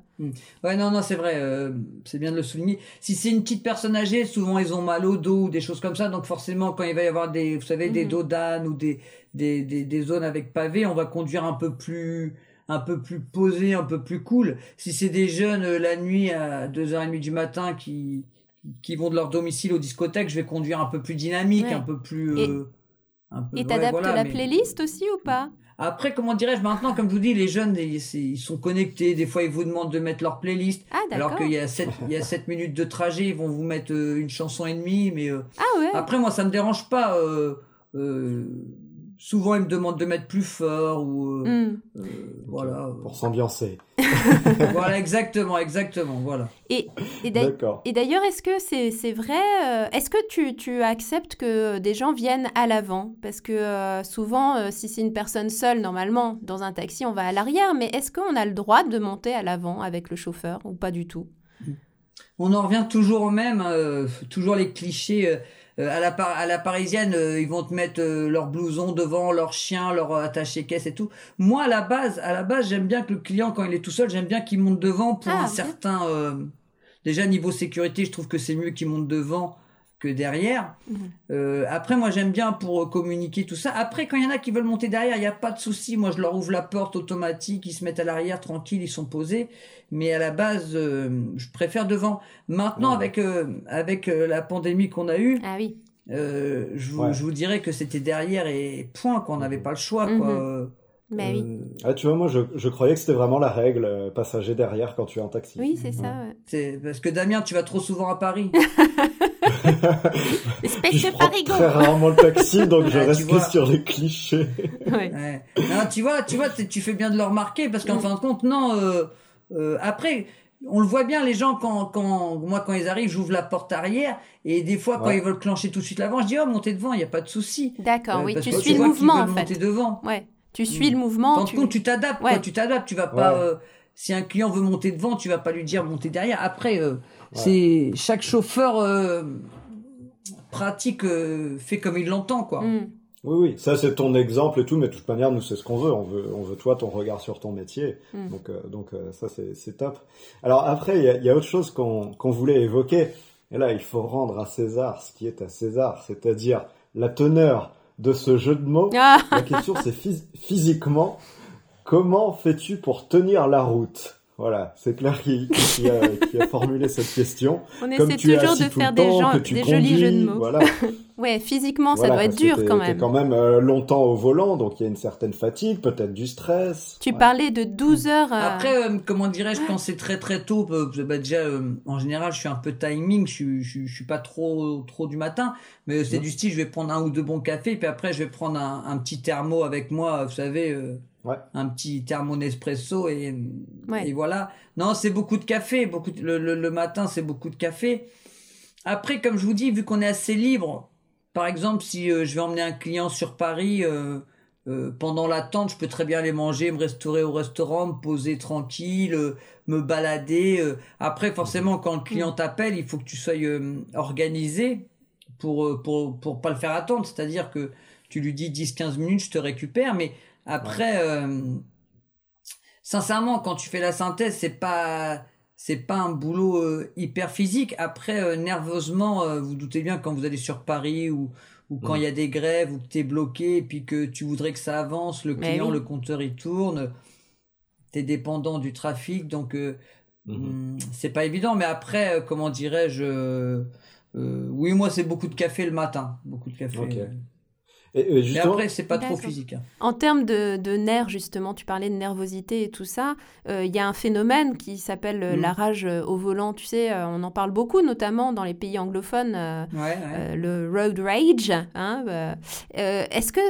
Ouais, non, non, c'est vrai, euh, c'est bien de le souligner. Si c'est une petite personne âgée, souvent ils ont mal au dos ou des choses comme ça, donc forcément quand il va y avoir des, vous savez, des Mhm. dos d'âne ou des, des, des, des zones avec pavés, on va conduire un peu plus, un peu plus posé, un peu plus cool. Si c'est des jeunes euh, la nuit à 2h30 du matin qui, qui vont de leur domicile aux discothèques, je vais conduire un peu plus dynamique, Ouais. un peu plus, Et- euh, ouais, t'adaptes voilà, la mais- playlist aussi ou pas? Après, comment dirais-je, maintenant, comme je vous dis, les jeunes, ils, sont connectés. Des fois, ils vous demandent de mettre leur playlist. Ah. Alors qu'il y a 7, il y a sept minutes de trajet, ils vont vous mettre euh, une chanson et demie. Mais euh, Ah ouais. après, moi, ça me dérange pas. euh, souvent, ils me demandent de mettre plus fort ou euh, Hmm. euh, voilà. Pour s'ambiancer. voilà, exactement, exactement, voilà. Et, et d'ailleurs- est-ce que c'est vrai euh, Est-ce que tu, tu acceptes que des gens viennent à l'avant? Parce que euh, souvent, euh, si c'est une personne seule, normalement, dans un taxi, on va à l'arrière. Mais est-ce qu'on a le droit de monter à l'avant avec le chauffeur ou pas du tout? On en revient toujours au même, euh, toujours les clichés. Euh, à, la par- à la parisienne, euh, ils vont te mettre euh, leur blouson devant, leur chien, leur attaché caisse et tout. Moi, à la base, à la base, j'aime bien que le client, quand il est tout seul, j'aime bien qu'il monte devant pour Ah, un certain. euh, déjà niveau sécurité, je trouve que c'est mieux qu'il monte devant que derrière. Mhm. Euh, après, moi, j'aime bien pour communiquer tout ça. Après, quand il y en a qui veulent monter derrière, il n'y a pas de souci. Moi, je leur ouvre la porte automatique, ils se mettent à l'arrière tranquille, ils sont posés. Mais à la base, euh, je préfère devant. Maintenant, Ouais. avec euh, avec euh, la pandémie qu'on a eue, Ah oui. euh, je, vous, Ouais. je vous dirais que c'était derrière et point, qu'on n'avait pas le choix. Quoi. Mhm. Euh, Bah oui. Ah, tu vois, moi, je, je croyais que c'était vraiment la règle, euh, passager derrière quand tu es en taxi. Oui, c'est ça. ouais. c'est parce que Damien, tu vas trop souvent à Paris. Espèce Je de très rarement le taxi, donc je reste que sur les clichés. Ouais. Ouais. Non, tu vois, tu vois, tu fais bien de le remarquer parce qu'en fin de compte, non. euh, euh, après, on le voit bien, les gens quand, quand moi quand ils arrivent, j'ouvre la porte arrière et des fois quand ils veulent clencher tout de suite l'avant, je dis oh montez devant, il y a pas de souci. D'accord, Euh, oui. Tu suis le mouvement, en monter fait. devant. Ouais. Tu suis le En mouvement. fin de tu- compte, tu t'adaptes, Ouais. tu t'adaptes, tu vas pas. Ouais. euh, si un client veut monter devant, tu vas pas lui dire monter derrière. Après, euh, c'est chaque chauffeur euh, pratique euh, fait comme il l'entend, quoi. Hmm. Oui, oui, ça c'est ton exemple et tout, mais de toute manière, nous c'est ce qu'on veut. On veut, on veut toi, ton regard sur ton métier. Mm. Donc, euh, donc euh, ça c'est c'est top. Alors après, il y a, il y a autre chose qu'on qu'on voulait évoquer. Et là, il faut rendre à César ce qui est à César, c'est-à-dire la teneur de ce jeu de mots. Ah, La question c'est phys- physiquement, comment fais-tu pour tenir la route? Voilà, c'est Claire qui, qui, a, qui, a, formulé cette question. On Comme essaie tu toujours de faire des, gens, que tu des jolis jeux de mots. Voilà. ouais, physiquement, ça Voilà, doit être dur quand même. quand même euh, longtemps au volant, donc il y a une certaine fatigue, peut-être du stress. Tu Ouais. parlais de 12 heures. euh, Après, euh, comment dirais-je, quand c'est très très tôt, euh, bah, déjà, euh, en général, je suis un peu timing, je, suis- je, suis- je suis pas trop trop du matin, mais c'est Mhm. du style, je vais prendre un ou deux bons cafés, puis après, je vais prendre un, un petit thermo avec moi, vous savez, euh, Ouais. un petit thermo Nespresso, et, Ouais. et voilà. Non, c'est beaucoup de café, beaucoup de- le, le, le matin, c'est beaucoup de café. Après, comme je vous dis, vu qu'on est assez libre, par exemple, si euh, je vais emmener un client sur Paris, euh, euh, pendant l'attente, je peux très bien aller manger, me restaurer au restaurant, me poser tranquille, euh, me balader. euh. Après, forcément, quand le client t'appelle, il faut que tu sois euh, organisé pour, pour, pour pas le faire attendre. C'est-à-dire que tu lui dis 10-15 minutes, je te récupère. Mais après, euh, sincèrement, quand tu fais la synthèse, c'est pas c'est pas un boulot euh, hyper physique. Après, euh, nerveusement, euh, vous doutez bien quand vous allez sur Paris ou ou quand il y a des grèves ou que t'es bloqué et puis que tu voudrais que ça avance, le client, oui. le compteur il tourne, t'es dépendant du trafic, donc hum, c'est pas évident. Mais après, comment dirais-je, oui, moi c'est beaucoup de café le matin, beaucoup de café. Euh. Et, Mais après, c'est pas trop physique. hein. En termes de, de nerfs, justement, tu parlais de nervosité et tout ça, euh, il y a un phénomène qui s'appelle euh, Mm. la rage au volant. Tu sais, on en parle beaucoup, notamment dans les pays anglophones, euh, Ouais, ouais. euh, le road rage. hein, Est-ce que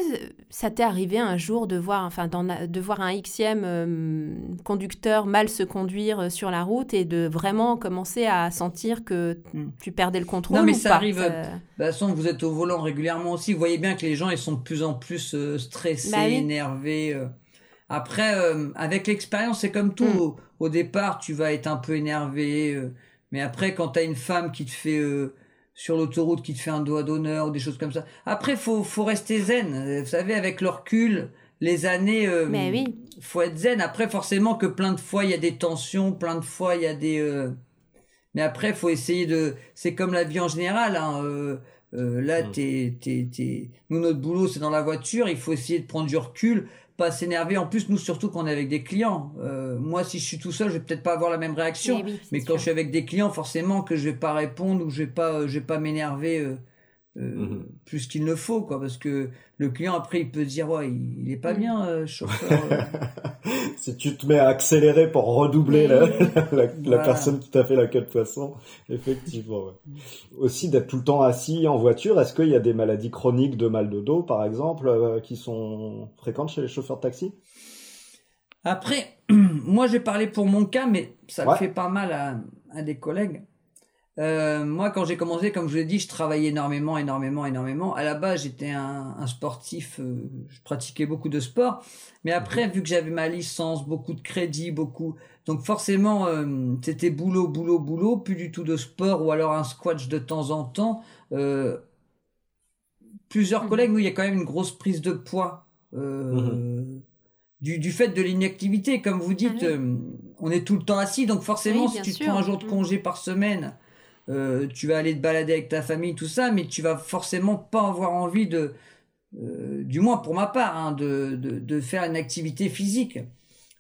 ça t'est arrivé un jour de voir, enfin, de voir un Xème euh, conducteur mal se conduire sur la route et de vraiment commencer à sentir que Mm. tu perdais le contrôle Non, mais ou ça pas? arrive, De toute façon, vous êtes au volant régulièrement aussi. Vous voyez bien que les gens, ils sont de plus en plus euh, stressés, Bah oui. énervés. euh. Après, euh, avec l'expérience, c'est comme tout. Mm. Au, au départ, tu vas être un peu énervé. mais après, quand t'as une femme qui te fait sur l'autoroute, qui te fait un doigt d'honneur ou des choses comme ça. Après, faut faut rester zen. Vous savez, avec le recul, les années, Mais oui. faut être zen. Après, forcément que plein de fois, il y a des tensions, plein de fois, il y a des... Mais après, faut essayer de... C'est comme la vie en général. Hein. Euh, euh, là, Mm. t'es, t'es, t'es... Nous, notre boulot, c'est dans la voiture. Il faut essayer de prendre du recul, pas s'énerver. En plus, nous, surtout quand on est avec des clients. Euh, moi, si je suis tout seul, je vais peut-être pas avoir la même réaction. Oui, c'est Mais quand sûr. je suis avec des clients, forcément que je vais pas répondre ou je vais pas, euh, je vais pas m'énerver euh, Mhm. plus qu'il ne faut, quoi. Parce que le client, après, il peut se dire, ouais, il, il est pas Mhm. bien, euh, chauffeur. euh. si tu te mets à accélérer pour redoubler la, la, la Voilà. personne qui t'a fait la queue de poisson, effectivement. ouais. Aussi d'être tout le temps assis en voiture, est-ce qu'il y a des maladies chroniques de mal de dos, par exemple, euh, qui sont fréquentes chez les chauffeurs de taxi? Après, moi j'ai parlé pour mon cas, mais ça fait pas mal à, à des collègues. Euh, moi, quand j'ai commencé, comme je l'ai dit, je travaillais énormément, énormément, énormément. À la base, j'étais un, un sportif, euh, je pratiquais beaucoup de sport. Mais après, vu que j'avais ma licence, beaucoup de crédits, beaucoup, donc forcément, euh, c'était boulot, boulot, boulot, plus du tout de sport ou alors un squash de temps en temps. Plusieurs Mhm. collègues, nous, il y a quand même une grosse prise de poids. Euh, du, du fait de l'inactivité, comme vous dites, Ah euh, on est tout le temps assis, donc forcément, Oui, si tu te prends un jour de congé par semaine, euh, tu vas aller te balader avec ta famille, tout ça, mais tu vas forcément pas avoir envie de, euh, du moins pour ma part, hein, de, de, de faire une activité physique.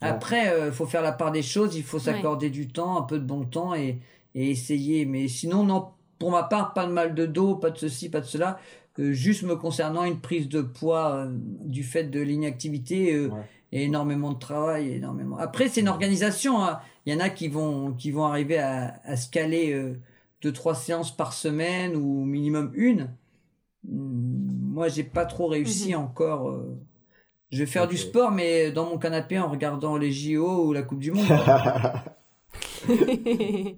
Après, euh, faut faire la part des choses, il faut s'accorder du temps, un peu de bon temps et, et essayer. Mais sinon, non, pour ma part, pas de mal de dos, pas de ceci, pas de cela. Euh, juste me concernant une prise de poids euh, du fait de l'inactivité euh, Ouais. et énormément de travail, énormément. Après, c'est une organisation. hein. Il y en a qui vont qui vont arriver à, à se caler deux trois séances par semaine ou minimum une. Hum, Moi, j'ai pas trop réussi Mhm. encore. euh. Je vais faire du sport, mais dans mon canapé en regardant les JO ou la Coupe du Monde.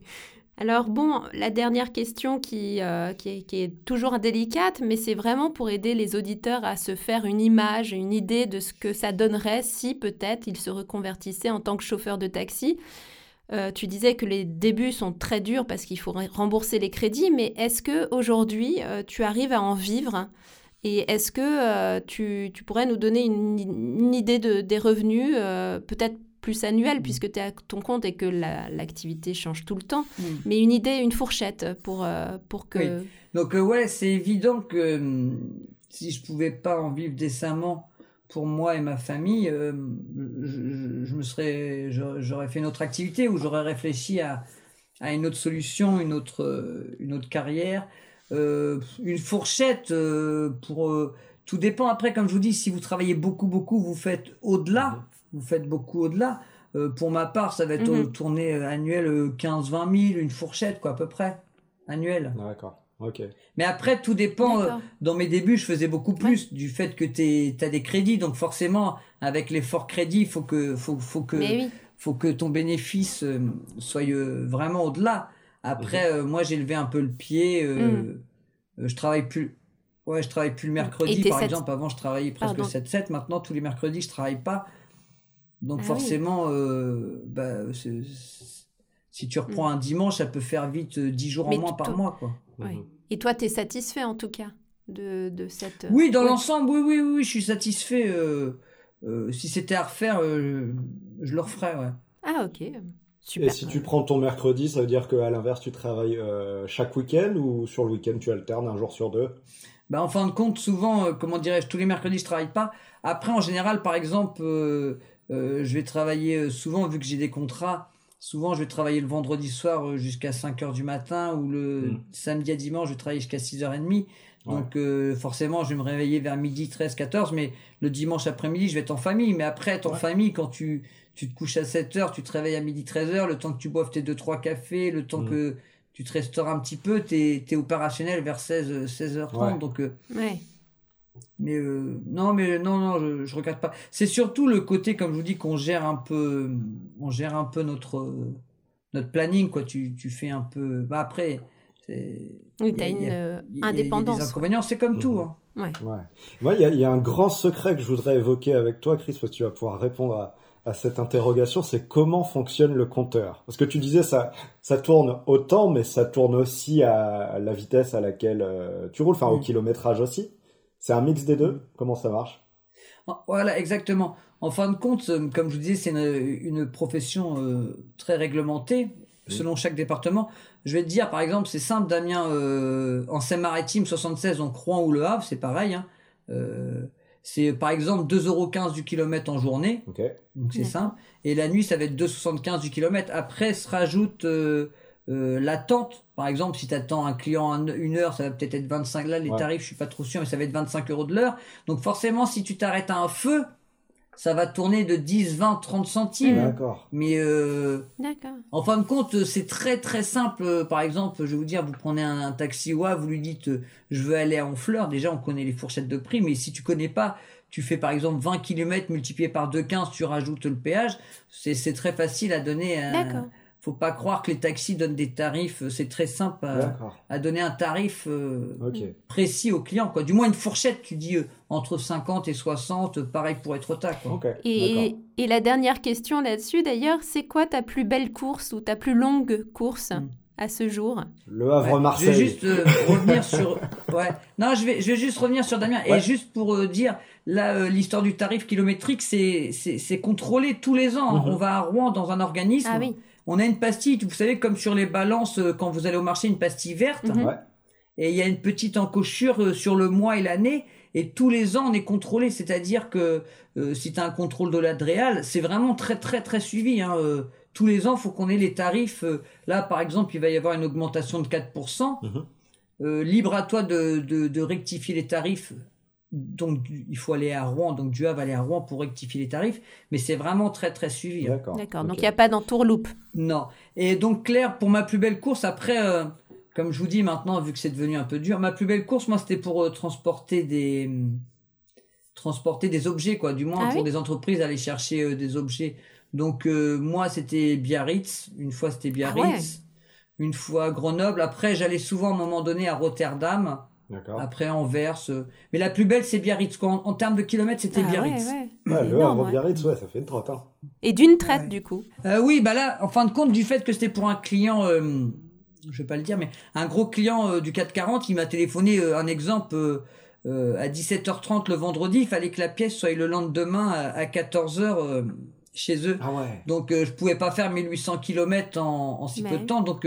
Alors bon, la dernière question qui, euh, qui, est, qui est toujours délicate, mais c'est vraiment pour aider les auditeurs à se faire une image, une idée de ce que ça donnerait si peut-être ils se reconvertissaient en tant que chauffeur de taxi. Euh, tu disais que les débuts sont très durs parce qu'il faut rembourser les crédits, mais est-ce que aujourd'hui euh, tu arrives à en vivre et est-ce que euh, tu, tu pourrais nous donner une, une idée de, des revenus, peut-être plus annuels, puisque tu es à ton compte et que la- l'activité change tout le temps, Mm. mais une idée, une fourchette pour, pour que... Oui. Donc ouais, c'est évident que hum, si je pouvais pas en vivre décemment pour moi et ma famille, euh, je, je me serais, j'aurais fait une autre activité ou j'aurais réfléchi à, à une autre solution, une autre, euh, une autre carrière, Euh, une fourchette euh, pour. euh, tout dépend après, comme je vous dis, si vous travaillez beaucoup, beaucoup, vous faites au-delà, vous faites beaucoup au-delà. Euh, pour ma part, ça va être Mhm. au tournée annuelle euh, 15-20 000, une fourchette, quoi, à peu près, annuelle. D'accord. Mais après, tout dépend. euh, dans mes débuts, je faisais beaucoup plus du fait que tu as des crédits. Donc forcément, avec les forts crédits, il faut que, faut, faut que, oui. faut que ton bénéfice euh, soit euh, vraiment au-delà. Après, euh, moi, j'ai levé un peu le pied. euh, Mm. euh, je travaille plus. Ouais, je travaille plus le mercredi, par exemple. Avant, je travaillais presque Pardon. 7-7. Maintenant, tous les mercredis, je travaille pas. Donc Ah oui. forcément, euh, bah, si tu reprends un dimanche, ça peut faire vite euh, 10 jours Mm. Mais en moins par mois, quoi. Ouais. Mhm. Et toi, tu es satisfait en tout cas de, de cette. Oui, dans Ouais. l'ensemble, oui, oui, oui, je suis satisfait. euh, euh, si c'était à refaire, euh, je le referais, ouais. Ah, ok. Et Super. si tu prends ton mercredi, ça veut dire qu'à l'inverse, tu travailles euh, chaque week-end ou sur le week-end, tu alternes un jour sur deux? Bah, en fin de compte, souvent, euh, comment dirais-je, tous les mercredis, je travaille pas. Après, en général, par exemple, euh, euh, je vais travailler euh, souvent, vu que j'ai des contrats, souvent, je vais travailler le vendredi soir euh, jusqu'à 5 heures du matin ou le Mm. samedi à dimanche, je vais travailler jusqu'à 6h30. Donc, euh, forcément, je vais me réveiller vers midi 13, 14, mais le dimanche après-midi, je vais être en famille. Mais après, être en Ouais. famille, quand tu, tu te couches à 7 heures, tu te réveilles à midi 13 heures, le temps que tu boives tes 2-3 cafés, le temps Mm. que tu te restaures un petit peu, t'es es opérationnel vers 16, 16h30. Ouais. Donc, euh, Ouais. Mais euh, non, mais non, non, je, je regarde pas. C'est surtout le côté, comme je vous dis, qu'on gère un peu, on gère un peu notre notre planning, quoi. Tu, tu fais un peu. Bah après, c'est. Oui, tu a- as une euh, indépendance. c'est comme tout. Mhm. hein. Ouais. Ouais. Moi, il y a, il y a un grand secret que je voudrais évoquer avec toi, Chris, parce que tu vas pouvoir répondre à, à cette interrogation, c'est comment fonctionne le compteur. Parce que tu disais ça, ça tourne autant, mais ça tourne aussi à la vitesse à laquelle euh, tu roules, enfin au Mm. kilométrage aussi. C'est un mix des deux? Comment ça marche? Ah, Voilà, exactement. En fin de compte, euh, comme je vous disais, c'est une, une profession euh, très réglementée selon chaque département. Je vais te dire, par exemple, c'est simple, Damien, euh, en Seine-Maritime 76, donc Rouen ou Le Havre, c'est pareil. hein. Euh, c'est par exemple 2,15€ du kilomètre en journée. Ok. Donc c'est simple. Et la nuit, ça va être 2,75 du kilomètre. Après, se rajoute euh, euh, l'attente. Par exemple, si tu attends un client un- une heure, ça va peut-être être 25. Là, les Ouais. tarifs, je suis pas trop sûr, mais ça va être 25 euros de l'heure. Donc forcément, si tu t'arrêtes à un feu, ça va tourner de 10, 20, 30 centimes. D'accord. Mais euh, D'accord. en fin de compte, c'est très très simple. Par exemple, je vais vous dire, vous prenez un, un taxi ou vous lui dites, euh, je veux aller à Honfleur. Déjà, on connaît les fourchettes de prix, mais si tu connais pas, tu fais par exemple 20 km multiplié par 2,15, tu rajoutes le péage. C'est c'est très facile à donner. à- D'accord. Faut pas croire que les taxis donnent des tarifs. euh, C'est très simple à, donner un tarif euh, précis au client. Quoi. Du moins une fourchette, tu dis euh, entre 50 et 60, euh, pareil pour être Quoi. Ok. Et, la dernière question là-dessus, d'ailleurs, c'est quoi ta plus belle course ou ta plus longue course Mm. à ce jour? Le Ouais, Havre-Marseille. Je vais juste euh, revenir sur. Ouais. Non, je vais, je vais juste revenir sur Damien. Ouais. Et juste pour euh, dire, là, euh, l'histoire du tarif kilométrique, c'est, contrôlé tous les ans. Mhm. On va à Rouen dans un organisme. Ah oui. On a une pastille, vous savez, comme sur les balances, euh, quand vous allez au marché, une pastille verte. Mhm. Ouais. Et il y a une petite encochure euh, sur le mois et l'année. Et tous les ans, on est contrôlé. C'est-à-dire que euh, si tu as un contrôle de l'Adréal, c'est vraiment très, très, très suivi. Hein. Euh, tous les ans, faut qu'on ait les tarifs. euh, là, par exemple, il va y avoir une augmentation de 4%. Mhm. Libre à toi de, de, de rectifier les tarifs. Donc, il faut aller à Rouen. Donc, du Havre aller à Rouen pour rectifier les tarifs. Mais c'est vraiment très, très suivi. hein. D'accord. D'accord. Donc il n'y a pas d'entourloupe. Non. Et donc Claire, pour ma plus belle course, après, euh, comme je vous dis maintenant, vu que c'est devenu un peu dur, ma plus belle course, moi, c'était pour euh, transporter des hum, transporter des objets, quoi. Du moins Ah pour oui des entreprises, aller chercher euh, des objets. Donc euh, moi, c'était Biarritz. Une fois, c'était Biarritz. Une fois Grenoble. Après, j'allais souvent à un moment donné à Rotterdam. Après Anvers. euh. Mais la plus belle, c'est Biarritz. quoi. En, en termes de kilomètres, c'était Ah Biarritz. ouais. Ouais, le Énorme, Havre ouais. Biarritz, ouais, ça fait une trotte. Hein. Et d'une traite, Ouais. du coup. Euh, oui, bah là, en fin de compte, du fait que c'était pour un client, euh, je vais pas le dire, mais un gros client euh, du 440, il m'a téléphoné euh, un exemple euh, euh, à 17h30 le vendredi. Il fallait que la pièce soit le lendemain à, à 14h euh, chez eux. Ah ouais. Donc euh, je pouvais pas faire 1800 km en, en si peu de temps. Donc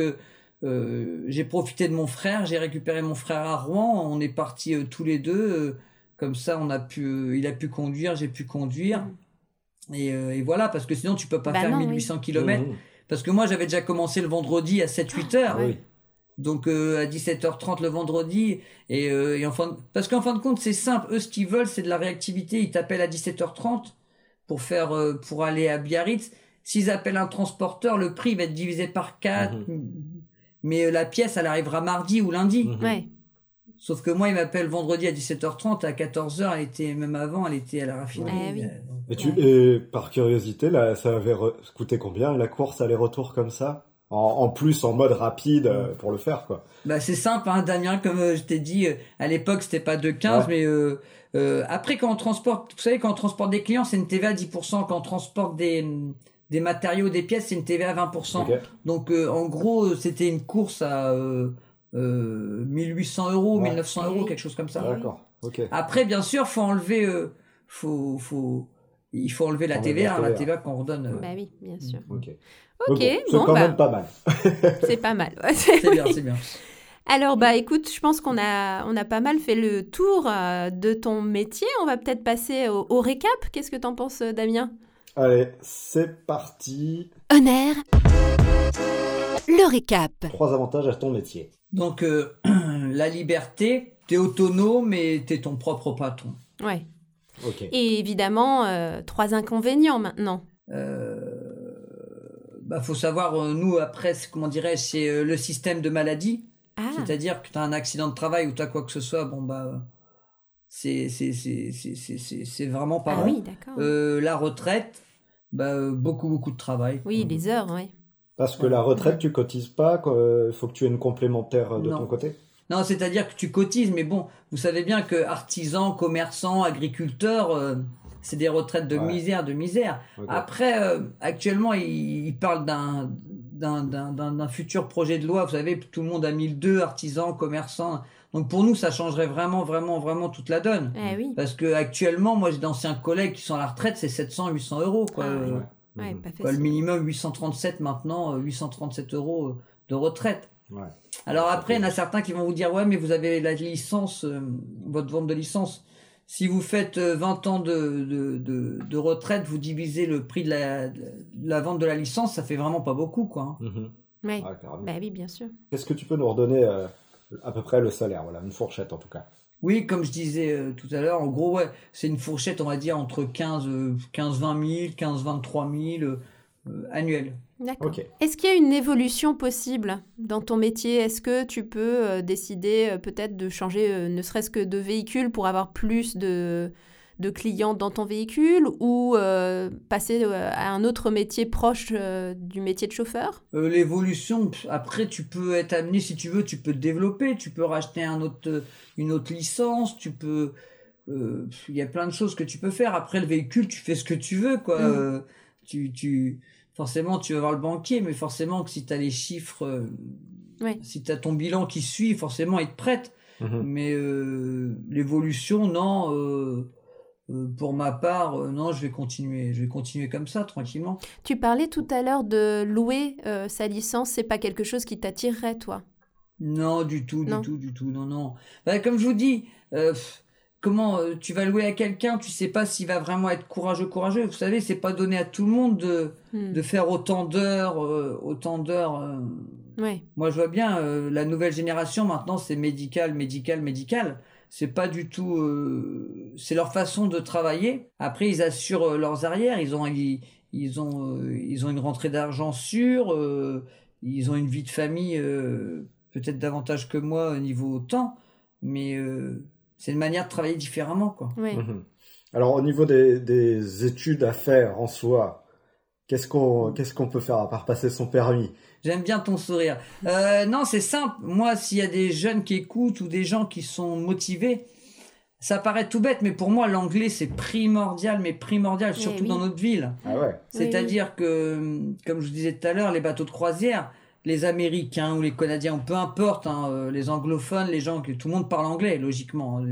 euh, j'ai profité de mon frère, j'ai récupéré mon frère à Rouen. On est partis euh, tous les deux. euh, Comme ça, on a pu, euh, il a pu conduire, j'ai pu conduire. Et, euh, et voilà, parce que sinon, tu peux pas Bah faire non, oui. 1800 km. Mhm. Parce que moi, j'avais déjà commencé le vendredi à 7-8 heures. Ah oui. Donc euh, à 17h30 le vendredi et, euh, et en fin de- parce qu'en fin de compte c'est simple eux ce qu'ils veulent c'est de la réactivité ils t'appellent à 17h30 pour faire euh, pour aller à Biarritz s'ils appellent un transporteur le prix va être divisé par 4 mais euh, la pièce elle arrivera mardi ou lundi Mhm. Ouais. sauf que moi ils m'appellent vendredi à 17h30 à 14h elle était même avant elle était à la raffinerie Ah oui. Euh, Et, tu, et par curiosité, là, ça avait coûté combien la course aller-retour comme ça? En, en plus, en mode rapide euh, pour le faire, quoi. Bah c'est simple, hein, Damien, comme euh, je t'ai dit, euh, à l'époque c'était pas 2,15, Ouais. mais euh, euh, après quand on transporte, vous savez, quand on transporte des clients, c'est une TVA à 10%, quand on transporte des, des matériaux, des pièces, c'est une TVA à 20%. Ok. Donc euh, en gros, euh, c'était une course à euh, euh, 1800 euros, Ouais. 1900 euros, quelque chose comme ça. D'accord. Ok. Après, bien sûr, faut enlever, euh, faut, faut, il faut enlever la TVA, la la TVA. TVA qu'on redonne. euh, Bah oui, bien sûr. Ok. Ok, bon, c'est quand bah, même pas mal. c'est pas mal. ouais. C'est bien, c'est bien. Alors, bah écoute, je pense qu'on a, on a pas mal fait le tour euh, de ton métier. On va peut-être passer au, au récap. Qu'est-ce que t'en penses, Damien? Allez, c'est parti. Honneur. Le récap. Trois avantages à ton métier. Donc euh, la liberté, t'es autonome et t'es ton propre patron. Ouais. Ok. Et évidemment, euh, trois inconvénients maintenant. Euh, bah faut savoir, euh, nous après, c'est- comment dirais-je, c'est euh, le système de maladie. Ah, C'est-à-dire que tu as un accident de travail ou tu as quoi que ce soit, bon bah c'est c'est c'est c'est c'est c'est- c'est vraiment pas ah bon. oui, d'accord. Euh, la retraite, bah euh, beaucoup beaucoup de travail. oui, les heures, ouais. Parce que la retraite, tu cotises pas, il faut que tu aies une complémentaire de Non. ton côté. Non, c'est-à-dire que tu cotises, mais bon, vous savez bien que artisans, commerçants, agriculteurs, euh, c'est des retraites de Ouais. misère, de misère. Après, euh, actuellement, ils, ils parlent d'un d'un d'un- d'un- d'un futur projet de loi. Vous savez, tout le monde a mis le deux, artisans, commerçants. Donc pour nous, ça changerait vraiment, vraiment, vraiment toute la donne. Ah oui. Parce que actuellement, moi, j'ai d'anciens collègues qui sont à la retraite, c'est 700, 800 euros, quoi. Ah, Euh, ouais. Ouais, pas quoi, le minimum 837 maintenant, euh, 837 euros euh, de retraite. Ouais. Alors après, il y en a certains qui vont vous dire, ouais, mais vous avez la licence, euh, votre vente de licence. Si vous faites euh, 20 ans de, de, de, de retraite, vous divisez le prix de la, de la vente de la licence, ça fait vraiment pas beaucoup, quoi. Ouais. Bah oui, bien sûr. Qu'est-ce que tu peux nous redonner euh, à peu près le salaire Voilà, une fourchette en tout cas. Oui, comme je disais euh, tout à l'heure, en gros, ouais, c'est une fourchette, on va dire, entre 15, euh, 15 20 000, 15 23 000 euh, euh, annuels. D'accord. Est-ce qu'il y a une évolution possible dans ton métier? Est-ce que tu peux euh, décider euh, peut-être de changer euh, ne serait-ce que de véhicule pour avoir plus de, de clients dans ton véhicule ou euh, passer euh, à un autre métier proche euh, du métier de chauffeur? Euh, L'évolution, après, tu peux être amené, si tu veux, tu peux te développer, tu peux racheter un autre, une autre licence, tu peux. euh, Il y a plein de choses que tu peux faire. Après, le véhicule, tu fais ce que tu veux, quoi. Mm. Euh, tu, tu, forcément, tu vas voir le banquier, mais forcément que si tu as les chiffres, euh, si tu as ton bilan qui suit, forcément, il te prête. Mhm. Mais euh, l'évolution, non. Euh, pour ma part, euh, non, je vais continuer. Je vais continuer comme ça, tranquillement. Tu parlais tout à l'heure de louer euh, sa licence, c'est pas quelque chose qui t'attirerait, toi? Non, du tout, Non. du tout, du tout, non, non. Bah, comme je vous dis, comment tu vas louer à quelqu'un, tu sais pas s'il va vraiment être courageux, courageux. Vous savez, c'est pas donné à tout le monde de, Hmm. de faire autant d'heures, autant d'heures. Ouais. Moi, je vois bien, la nouvelle génération maintenant, c'est médical, médical, médical. C'est pas du tout, euh, c'est leur façon de travailler. Après, ils assurent euh, leurs arrières. Ils ont, ils, ils ont, euh, ils ont une rentrée d'argent sûre. euh, ils ont une vie de famille euh, peut-être davantage que moi au niveau temps, mais euh, c'est une manière de travailler différemment, quoi. Mhm. Alors au niveau des, des études à faire en soi, qu'est-ce qu'on qu'est-ce qu'on peut faire à part passer son permis? J'aime bien ton sourire. Euh, non, c'est simple. Moi, s'il y a des jeunes qui écoutent ou des gens qui sont motivés, ça paraît tout bête, mais pour moi, l'anglais, c'est primordial, mais primordial, Eh surtout oui. dans notre ville. Ah ouais. C'est-à-dire que, comme je vous disais tout à l'heure, les bateaux de croisière, les Américains ou les Canadiens, ou peu importe, hein, euh, les anglophones, les gens que tout le monde parle anglais, logiquement. hein,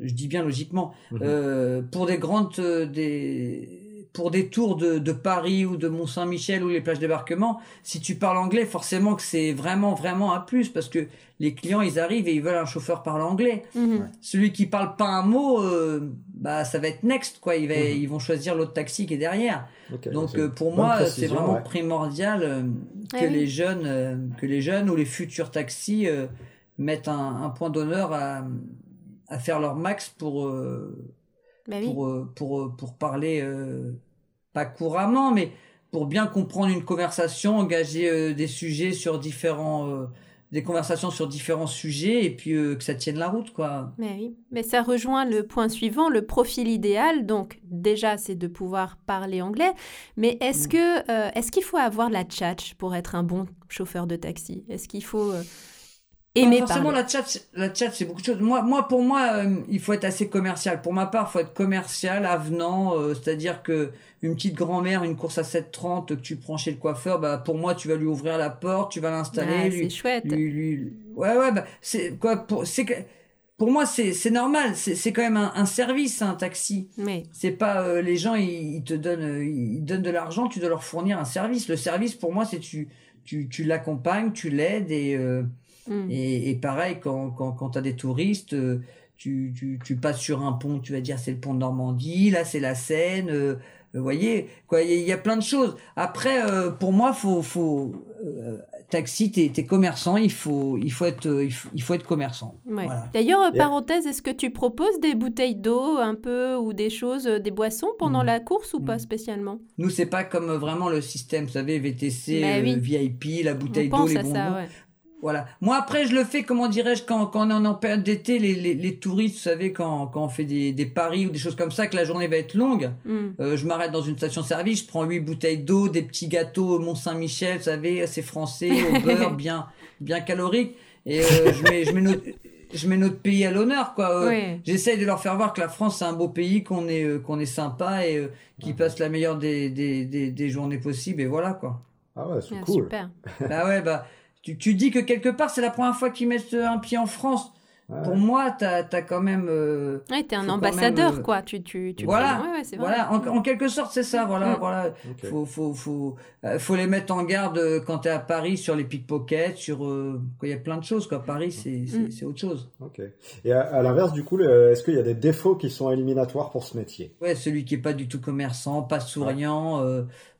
je dis bien logiquement. Mhm. Euh, pour des grandes, des, pour des tours de, de Paris ou de Mont-Saint-Michel ou les plages débarquement, si tu parles anglais, forcément que c'est vraiment vraiment un plus parce que les clients ils arrivent et ils veulent un chauffeur parle anglais. Mhm. Celui qui parle pas un mot, euh, bah ça va être next quoi. Il va, Mhm. Ils vont choisir l'autre taxi qui est derrière. Donc euh, pour moi c'est vraiment ouais. primordial euh, que Ouais, oui. les jeunes euh, que les jeunes ou les futurs taxis euh, mettent un, un point d'honneur à, à faire leur max pour Bah oui. pour, euh, pour, euh, pour parler, euh, pas couramment, mais pour bien comprendre une conversation, engager euh, des sujets sur différents, euh, des conversations sur différents sujets et puis que ça tienne la route, quoi. Mais oui, mais ça rejoint le point suivant, le profil idéal. Donc déjà, c'est de pouvoir parler anglais. Mais est-ce Mm. que est-ce qu'il faut avoir la tchatch pour être un bon chauffeur de taxi? Est-ce qu'il faut aimer Non, forcément, parler la chat, la chat, c'est beaucoup de choses. Moi, moi, pour moi, euh, il faut être assez commercial. Pour ma part, il faut être commercial, avenant, euh, c'est-à-dire que une petite grand-mère, une course à 7,30 que tu prends chez le coiffeur, bah, pour moi, tu vas lui ouvrir la porte, tu vas l'installer, Ah, C'est chouette. lui, lui- ouais ouais bah c'est quoi pour c'est pour moi c'est normal c'est quand même un, un service un taxi c'est pas euh, les gens ils, ils te donnent ils donnent de l'argent tu dois leur fournir un service le service pour moi c'est tu tu tu l'accompagnes tu l'aides et, euh, hmm. et et pareil quand quand quand t'as des touristes euh, tu, tu, tu passes sur un pont, tu vas dire c'est le pont de Normandie, là c'est la Seine, euh, vous voyez, quoi, il y, a- il y a plein de choses. Après, euh, pour moi, faut, faut, euh, taxi, t'es, t'es commerçant, il faut, il faut être, euh, il faut, il faut être commerçant. Ouais. Voilà. D'ailleurs, euh, parenthèse, est-ce que tu proposes des bouteilles d'eau un peu ou des choses, des boissons pendant Mm. la course ou pas Mm. spécialement? Nous, c'est pas comme vraiment le système, vous savez, VTC, Bah euh, oui. VIP, la bouteille d'eau, pense les à bonbons. ça, ouais. Voilà. Moi, après, je le fais, comment dirais-je, quand, quand on est en période d'été, les, les, les touristes, vous savez, quand, quand on fait des, des paris ou des choses comme ça, que la journée va être longue, Hmm. euh, je m'arrête dans une station-service, je prends huit bouteilles d'eau, des petits gâteaux Mont-Saint-Michel, vous savez, c'est français, au beurre, bien, bien calorique, et euh, je mets, je mets notre, je mets notre pays à l'honneur, quoi. Euh, Ouais. J'essaye de leur faire voir que la France c'est un beau pays, qu'on est, euh, qu'on est sympa et euh, qu'ils passent la meilleure des, des, des, des journées possibles, et voilà, quoi. Ah ouais, c'est Ah, cool. Super. bah ouais, bah, tu, tu dis que quelque part c'est la première fois qu'ils mettent un pied en France. Ouais. Pour moi, t'as, t'as quand même, euh, Ouais, t'es un ambassadeur, même, euh, quoi. Tu, tu, tu voilà. prends- Ouais, ouais, c'est vrai. voilà, en, en quelque sorte c'est ça, voilà, Mm. voilà. Ok. Faut, faut, faut, euh, faut les mettre en garde euh, quand t'es à Paris sur les pickpockets, sur, euh, il y a plein de choses, quoi. Paris, c'est, c'est, Mm. c'est autre chose. Ok. Et à, à l'inverse, du coup, est-ce qu'il y a des défauts qui sont éliminatoires pour ce métier? Ouais, celui qui est pas du tout commerçant, pas souriant,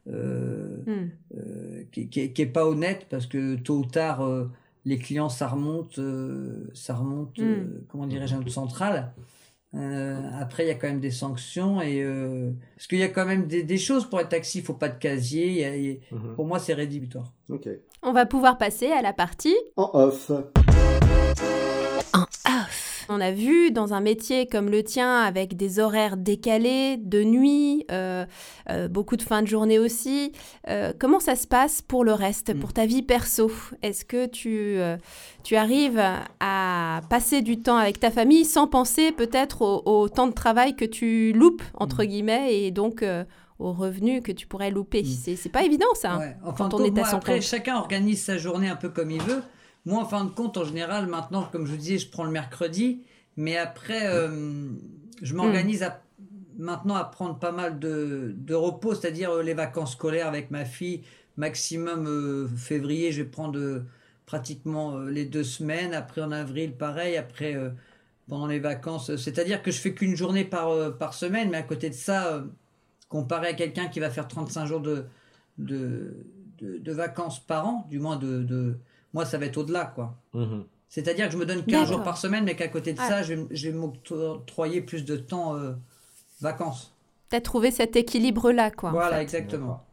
euh, euh, Hmm. euh, qui, qui, qui est pas honnête parce que tôt ou tard euh, les clients ça remonte euh, ça remonte Mm. euh, comment dirais-je à notre centrale Euh, après il y a quand même des sanctions et euh, parce qu'il y a quand même des, des choses pour être taxi il faut pas de casier y a- il y a- Mhm. pour moi c'est rédhibitoire. On va pouvoir passer à la partie En off. En off. On a vu dans un métier comme le tien, avec des horaires décalés, de nuit, euh, euh, beaucoup de fin de journée aussi, euh, comment ça se passe pour le reste, Mm. pour ta vie perso? Est-ce que tu, tu arrives à passer du temps avec ta famille sans penser peut-être au, au temps de travail que tu loupes, entre Mm. guillemets, et donc aux revenus que tu pourrais louper? Mm. C'est pas évident ça. Ouais. En fin quand on est à son après, compte. chacun organise sa journée un peu comme il veut. Moi, en fin de compte, en général, maintenant, comme je vous disais, je prends le mercredi, mais après, euh, je m'organise maintenant à prendre pas mal de, repos, c'est-à-dire euh, les vacances scolaires avec ma fille, maximum euh, février, je vais prendre pratiquement les deux semaines. Après, en avril, pareil. Après, pendant les vacances, c'est-à-dire que je fais qu'une journée par, semaine, mais à côté de ça, comparé à quelqu'un qui va faire 35 jours de, de, vacances par an, du moins de moi ça va être au-delà quoi. Mhm. C'est-à-dire que je me donne 15 D'accord. jours par semaine, mais qu'à côté de Ah. ça, je vais, m'octroyer plus de temps euh, vacances. Tu as trouvé cet équilibre-là, quoi. en voilà, fait. exactement.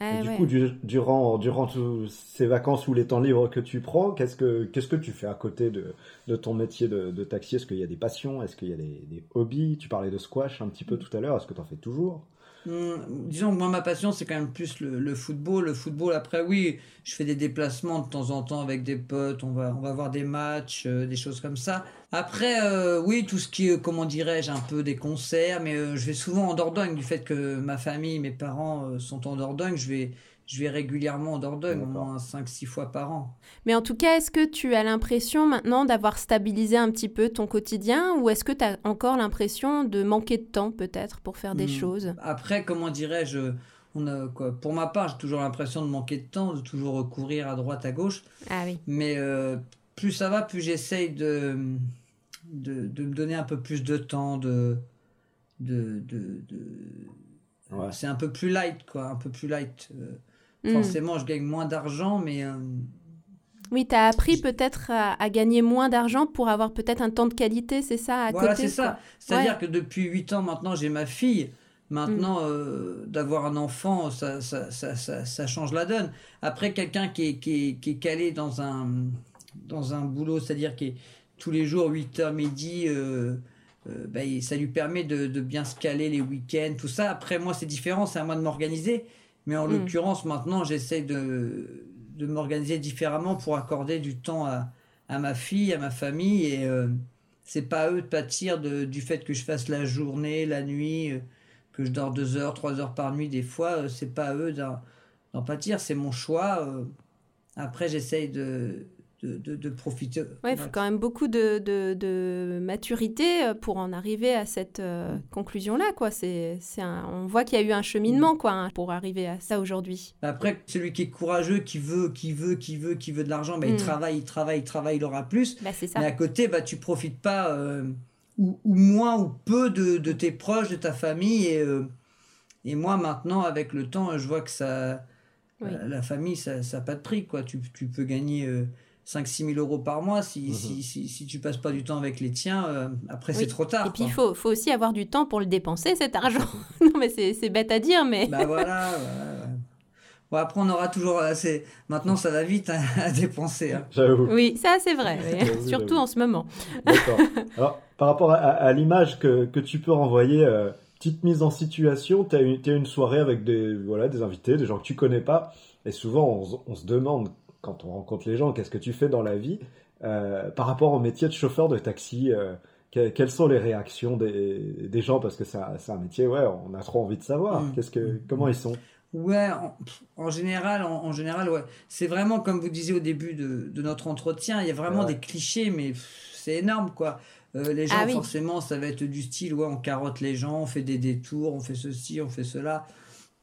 Ah Et du ouais. coup, du- durant, durant tous ces vacances ou les temps libres que tu prends, qu'est-ce que, qu'est-ce que tu fais à côté de, de ton métier de, de taxi? Est-ce qu'il y a des passions? Est-ce qu'il y a des, des hobbies? Tu parlais de squash un petit peu tout à l'heure. Est-ce que tu en fais toujours? Hum, disons que moi ma passion c'est quand même plus le, football. Le football après oui, je fais des déplacements de temps en temps avec des potes, on va on va voir des matchs, euh, des choses comme ça. Après euh, oui tout ce qui est comment dirais-je un peu des concerts, mais euh, je vais souvent en Dordogne du fait que ma famille, mes parents sont en Dordogne, je vais je vais régulièrement en Dordogne, au moins 5-6 fois par an. Mais en tout cas, est-ce que tu as l'impression maintenant d'avoir stabilisé un petit peu ton quotidien ou est-ce que tu as encore l'impression de manquer de temps peut-être pour faire des Hmm. choses? Après, comment dirais-je, on a, quoi, pour ma part, j'ai toujours l'impression de manquer de temps, de toujours recourir à droite, à gauche. Ah oui. Mais euh, plus ça va, plus j'essaye de, de, de me donner un peu plus de temps, de... de, de, de- Ouais. C'est un peu plus light, quoi, un peu plus light. Euh, Hmm. Forcément, je gagne moins d'argent, mais... euh, Oui, tu as appris peut-être à, à gagner moins d'argent pour avoir peut-être un temps de qualité, c'est ça, à voilà, c'est ça. C'est-à-dire Ouais. que depuis 8 ans maintenant, j'ai ma fille. Mm. Maintenant, euh, d'avoir un enfant, ça, ça, ça, ça, ça change la donne. Après, quelqu'un qui est, qui, est, qui est calé dans un, dans un boulot, c'est-à-dire qui est tous les jours 8h midi, euh, euh, ben, ça lui permet de, de bien se caler les week-ends, tout ça. Après, moi, c'est différent, c'est à moi de m'organiser. Mais en Mm. l'occurrence, maintenant, j'essaie de, de m'organiser différemment pour accorder du temps à, à ma fille, à ma famille. Et euh, c'est pas à eux de pâtir de, du fait que je fasse la journée, la nuit, euh, que je dors deux heures, trois heures par nuit des fois. euh, c'est pas à eux d'en d'en pâtir, c'est mon choix. euh. Après, j'essaye de, de, de, de profiter. Ouais, il faut quand même beaucoup de, de, maturité euh, pour en arriver à cette euh, conclusion-là, quoi. C'est, On voit qu'il y a eu un cheminement, quoi, hein, pour arriver à ça aujourd'hui. Après, celui qui est courageux, qui veut, qui veut, qui veut, qui veut de l'argent, bah, il Mm. travaille, il travaille, il travaille, il aura plus. Bah, ça. Mais à côté, bah, tu profites pas, euh, ou, ou moins ou peu de, de tes proches, de ta famille. Et, euh, et moi, maintenant, avec le temps, je vois que ça, Oui. euh, la famille, ça n'a pas de prix. Quoi. Tu, tu peux gagner euh, 5-6 000 euros par mois si, Mhm. si, si, si tu passes pas du temps avec les tiens. euh, après, Oui. c'est trop tard. Et puis, il faut, faut aussi avoir du temps pour le dépenser, cet argent. non, mais c'est, c'est bête à dire, mais... Bah voilà. voilà. Bon, après, on aura toujours. assez Maintenant, ça va vite hein, à dépenser. hein. J'avoue. Oui, ça, c'est vrai. oui. J'avoue, Surtout en ce moment. D'accord. Alors, par rapport à, à l'image que, que tu peux renvoyer, euh, petite mise en situation, tu as une, soirée avec des, voilà, des invités, des gens que tu connais pas, et souvent on se demande, quand on rencontre les gens, qu'est-ce que tu fais dans la vie, euh, par rapport au métier de chauffeur de taxi, euh, que- quelles sont les réactions des, des gens, parce que c'est un, c'est un métier, ouais, on a trop envie de savoir, Mm. qu'est-ce que, comment ils sont? Ouais, en, général, en, en général, ouais. C'est vraiment comme vous disiez au début de, de notre entretien, il y a vraiment Ouais. des clichés, mais c'est énorme, quoi. Euh, les gens, Ah oui. forcément, ça va être du style, ouais, on carotte les gens, on fait des détours, on fait ceci, on fait cela,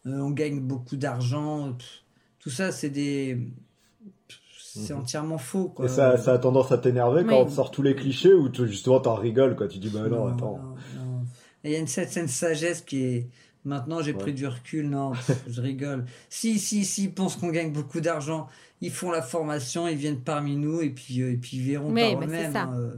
euh, on gagne beaucoup d'argent. pff, Tout ça, c'est des. C'est Mhm. entièrement faux, quoi. Et ça, ça a tendance à t'énerver quand Oui. on te sort tous les clichés, ou tu- justement t'en rigoles, quoi, tu dis, bah non, attends. non, Il y a une certaine sagesse qui est. Maintenant, j'ai Ouais. pris du recul. Non, je rigole. Si, si, si, ils pensent qu'on gagne beaucoup d'argent. Ils font la formation, ils viennent parmi nous et puis, euh, et puis ils verront Oui, par bah, c'est eux-mêmes. hein, euh.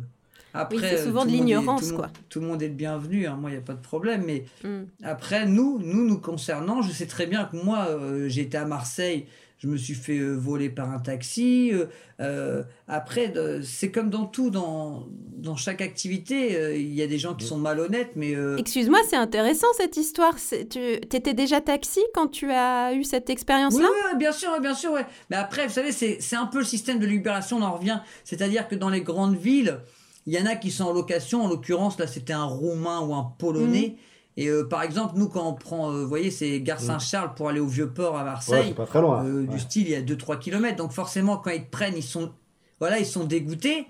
Après, Oui, c'est euh, souvent de l'ignorance, tout le monde- quoi. Tout le monde est le bienvenu. hein. Moi, il n'y a pas de problème. Mais Mm. après, nous, nous, nous concernant, je sais très bien que moi, euh, j'ai été à Marseille, je me suis fait euh, voler par un taxi. euh, euh, après, c'est comme dans tout, dans, dans chaque activité, euh, il y a des gens qui sont malhonnêtes, mais euh, Excuse-moi, c'est intéressant cette histoire. Tu étais déjà taxi quand tu as eu cette oui, expérience-là? Ouais, bien sûr, bien sûr, ouais. Mais après, vous savez, c'est c'est un peu le système de libération, on en revient. C'est-à-dire que dans les grandes villes, il y en a qui sont en location. En l'occurrence, là, c'était un Roumain ou un Polonais. Mm. Et euh, par exemple, nous, quand on prend, euh, vous voyez, c'est Gare Saint-Charles pour aller au Vieux-Port à Marseille. c'est pas très loin. Euh, Ouais. du style il y a 2-3 km donc forcément quand ils te prennent ils sont voilà ils sont dégoûtés.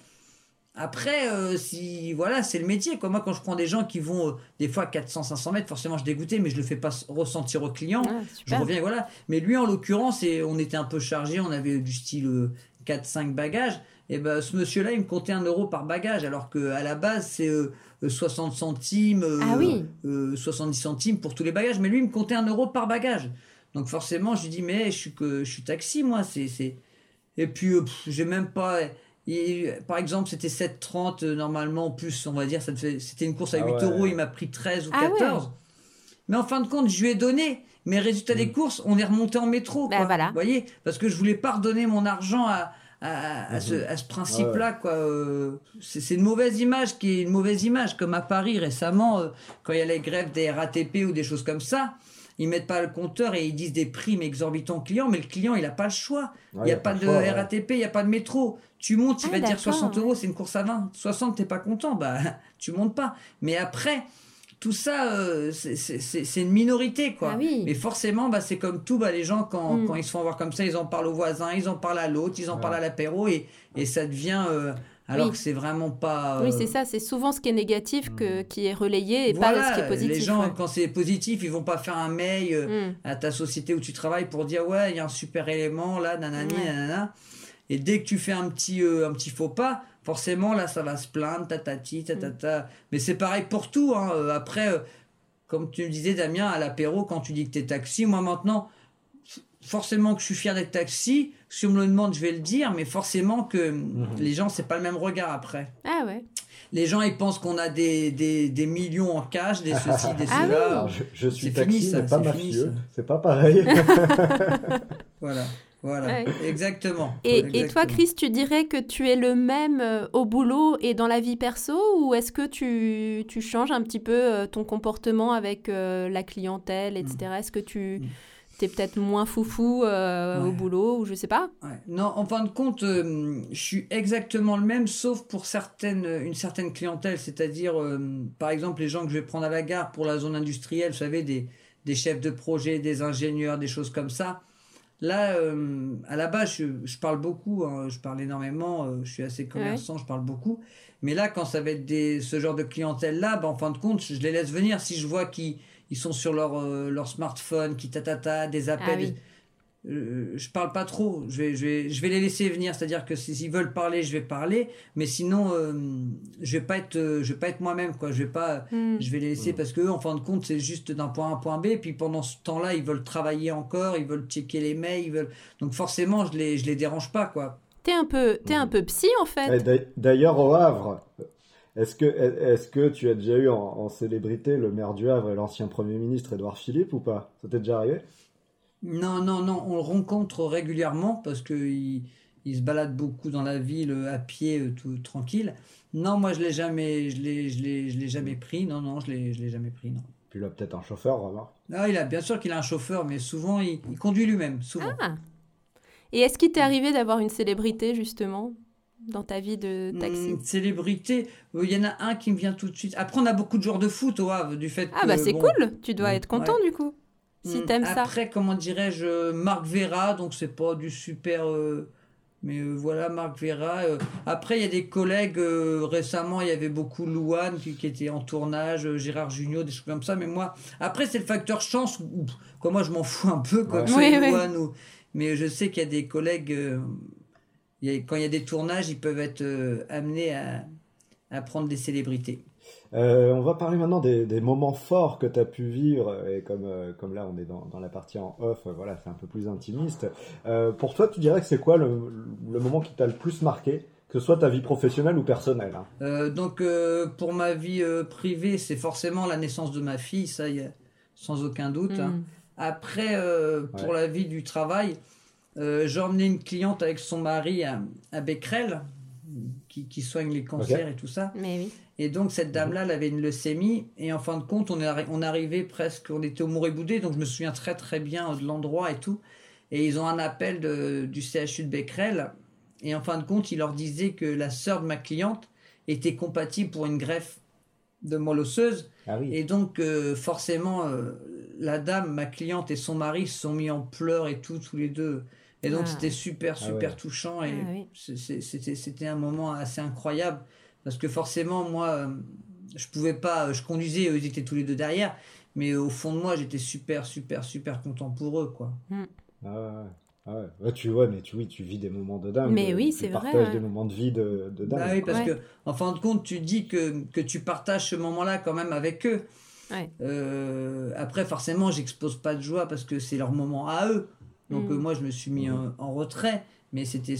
Après euh, si voilà c'est le métier quoi. Moi quand je prends des gens qui vont euh, des fois 400 500 mètres forcément je suis dégoûté mais je le fais pas ressentir au client. Ah, je reviens voilà. Mais lui en l'occurrence et on était un peu chargé on avait du style 4-5 bagages et ben ce monsieur là il me comptait un euro par bagage alors que à la base c'est euh, euh, 60 centimes euh, Ah oui. euh, 70 centimes pour tous les bagages mais lui il me comptait un euro par bagage donc forcément, je lui dis, mais je suis, que, je suis taxi, moi. c'est c'est Et puis, euh, pff, j'ai même pas... il- par exemple, c'était 7,30 euh, normalement, en plus, on va dire, ça te fait- c'était une course à Ah 8 ouais. euros, il m'a pris 13 ou Ah ouais. 14. Mais en fin de compte, je lui ai donné. Mais résultat des courses, on est remonté en métro. Bah, quoi. voilà. Vous voyez? Parce que je voulais pas redonner mon argent à, à, à ce, à ce principe-là. quoi. Euh, C'est c'est une mauvaise image qui est une mauvaise image. Comme à Paris récemment, euh, quand il y a les grèves des RATP ou des choses comme ça, ils mettent pas le compteur et ils disent des primes exorbitants clients, mais le client, il a pas le choix. Il n'y a, pas, de choix, ouais. RATP, il n'y a pas de métro. Tu montes, il Ah, va te dire d'accord, 60 ouais. euros, c'est une course à 20. 60, t'es pas content, bah tu montes pas. Mais après, tout ça, euh, c'est- c'est c'est- c'est une minorité, quoi. Ah oui. Mais forcément, bah, c'est comme tout, bah, les gens, quand, Mm. quand ils se font voir comme ça, ils en parlent aux voisins, ils en parlent à l'autre, ils en Ouais. parlent à l'apéro, et, et ça devient... euh, alors Oui. que c'est vraiment pas... Oui, euh, c'est ça, c'est souvent ce qui est négatif que, qui est relayé et pas ce qui est positif. les gens, ouais. quand c'est positif, ils vont pas faire un mail euh, Mm. à ta société où tu travailles pour dire ouais, il y a un super élément là, nanani, nanana. Et dès que tu fais un petit, euh, un petit faux pas, forcément là, ça va se plaindre, tatati, tatata. Mais c'est pareil pour tout. Hein. Euh, Après, euh, comme tu me disais, Damien, à l'apéro, quand tu dis que tu es taxi, moi maintenant, forcément que je suis fier d'être taxi. Si on me le demande, je vais le dire, mais forcément que les gens, c'est pas le même regard après. Ah ouais. Les gens, ils pensent qu'on a des, des, des millions en cash, des ceci, des Ah cela. Je, je suis C'est taxi, fini, ça, mais pas mafieux. C'est pas pareil. Voilà, voilà, Ouais. exactement. Et, et toi. Chris, tu dirais que tu es le même euh, au boulot et dans la vie perso ou est-ce que tu, tu changes un petit peu euh, ton comportement avec euh, la clientèle, etc. Est-ce que tu Mm. es peut-être moins foufou euh, au boulot ou je sais pas? Ouais. Non, en fin de compte, euh, je suis exactement le même, sauf pour certaines, une certaine clientèle, c'est-à-dire, par exemple, les gens que je vais prendre à la gare pour la zone industrielle, vous savez, des, des chefs de projet, des ingénieurs, des choses comme ça. Là, euh, à la base, je, je parle beaucoup, hein, je parle énormément, euh, je suis assez commerçant, je parle beaucoup. Mais là, quand ça va être des, ce genre de clientèle-là, ben, en fin de compte, je les laisse venir. Si je vois qu'ils ils sont sur leur, euh, leur smartphone, qui tatata, des appels, Ah oui. Euh, je parle pas trop. Je vais, je vais, je vais les laisser venir. C'est-à-dire que s'ils veulent parler, je vais parler. Mais sinon, euh, je vais pas être, euh, je vais pas être moi-même, quoi. Je vais pas, Hmm. je vais les laisser parce que eux, en fin de compte, c'est juste d'un point A à un point B. Et puis pendant ce temps-là, ils veulent travailler encore, ils veulent checker les mails, ils veulent. Donc forcément, je les, je les dérange pas, quoi. T'es un peu, t'es un peu psy en fait. D'a- D'ailleurs, au Havre, est-ce que, est-ce que tu as déjà eu en, en célébrité le maire du Havre et l'ancien Premier ministre Édouard Philippe ou pas? Ça t'est déjà arrivé? Non, non, non, on le rencontre régulièrement parce qu'il il se balade beaucoup dans la ville euh, à pied, euh, tout tranquille. Non, moi je l'ai jamais, je l'ai, je l'ai, je l'ai jamais pris. Non, non, je l'ai, je l'ai jamais pris. Non. Puis là, peut-être un chauffeur, remarque. Ah, il a bien sûr qu'il a un chauffeur, mais souvent il, il conduit lui-même, souvent. Ah. Et est-ce qu'il t'est arrivé d'avoir une célébrité justement dans ta vie de taxi? Hum, célébrité, euh, il y en a un qui me vient tout de suite. Après, on a beaucoup de joueurs de foot au Havre, du fait Ah que, bah c'est bon, cool, tu dois être content Ouais. du coup. Si t'aimes ça. Après, comment dirais-je, Marc Vera, donc c'est pas du super. euh, mais euh, voilà, Marc Vera. euh. Après, il y a des collègues, euh, récemment, il y avait beaucoup Louane qui, qui était en tournage, euh, Gérard Junior, des choses comme ça. Mais moi, après, c'est le facteur chance. Ou, quoi, moi, je m'en fous un peu, quoi, Ouais. Oui. Louane ou- Mais je sais qu'il y a des collègues, euh, il y a- quand il y a des tournages, ils peuvent être euh, amenés à, à prendre des célébrités. Euh, on va parler maintenant des, des moments forts que tu as pu vivre. Et comme, euh, comme là, on est dans, dans la partie en off, euh, voilà, c'est un peu plus intimiste. Euh, pour toi, tu dirais que c'est quoi le, le moment qui t'a le plus marqué, que ce soit ta vie professionnelle ou personnelle hein? Euh, donc euh, pour ma vie euh, privée, c'est forcément la naissance de ma fille, ça y a sans aucun doute. hein. Hmm. Après, euh, pour Ouais. la vie du travail, euh, j'ai emmené une cliente avec son mari à, à Becquerel, qui, qui soigne les cancers et tout ça. Mais oui. Et donc cette dame-là, elle avait une leucémie. Et en fin de compte, on est arri- on arrivait presque, on était au Mouré-Boudé, donc je me souviens très très bien de l'endroit et tout. Et ils ont un appel de- du CHU de Becquerel. Et en fin de compte, il leur disait que la sœur de ma cliente était compatible pour une greffe de moelle osseuse. Ah oui. Et donc, euh, forcément, euh, la dame, ma cliente et son mari se sont mis en pleurs et tout, tous les deux. Et donc, Ah. c'était super, Ah super ouais. touchant. Et Ah oui. c'était c'était un moment assez incroyable. Parce que forcément, moi, euh, je pouvais pas, je conduisais, eux, ils étaient tous les deux derrière. Mais au fond de moi, j'étais super, super, super content pour eux, quoi. Ah ouais. Ah ouais. Ouais, tu vois, mais tu, oui, tu vis des moments de dingue. Mais oui, tu c'est vrai, partages ouais. hein. des moments de vie de, de dingue. Bah oui, parce Ouais. que, en fin de compte, tu dis que, que tu partages ce moment-là quand même avec eux. Ouais. Euh, après, forcément, j'expose pas de joie parce que c'est leur moment à eux. Donc, Mm. euh, moi, je me suis mis en, en retrait. Mais c'était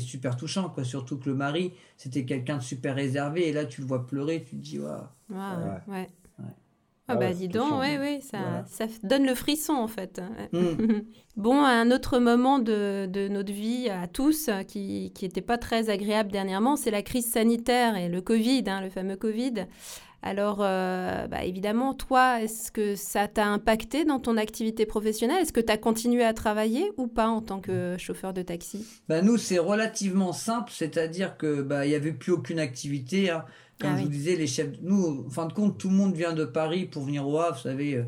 super touchant, quoi. Surtout que le mari, c'était quelqu'un de super réservé. Et là, tu le vois pleurer, tu te dis, Waouh. Waouh, Ouais. ouais. Ouais. Ah Ah bah ouais, dis donc, touchant. ouais, ouais, ça, Voilà. ça f- donne le frisson en fait. Mm. Bon, un autre moment de, de notre vie à tous qui qui était pas très agréable dernièrement, c'est la crise sanitaire et le Covid, hein, le fameux Covid. Alors, euh, bah, évidemment, toi, est-ce que ça t'a impacté dans ton activité professionnelle? Est-ce que tu as continué à travailler ou pas en tant que chauffeur de taxi? Bah, Nous, c'est relativement simple, c'est-à-dire que bah, n'y avait plus aucune activité. hein. Comme Ah je oui. vous disais, les chefs. Nous, en fin de compte, tout le monde vient de Paris pour venir au Havre, vous savez.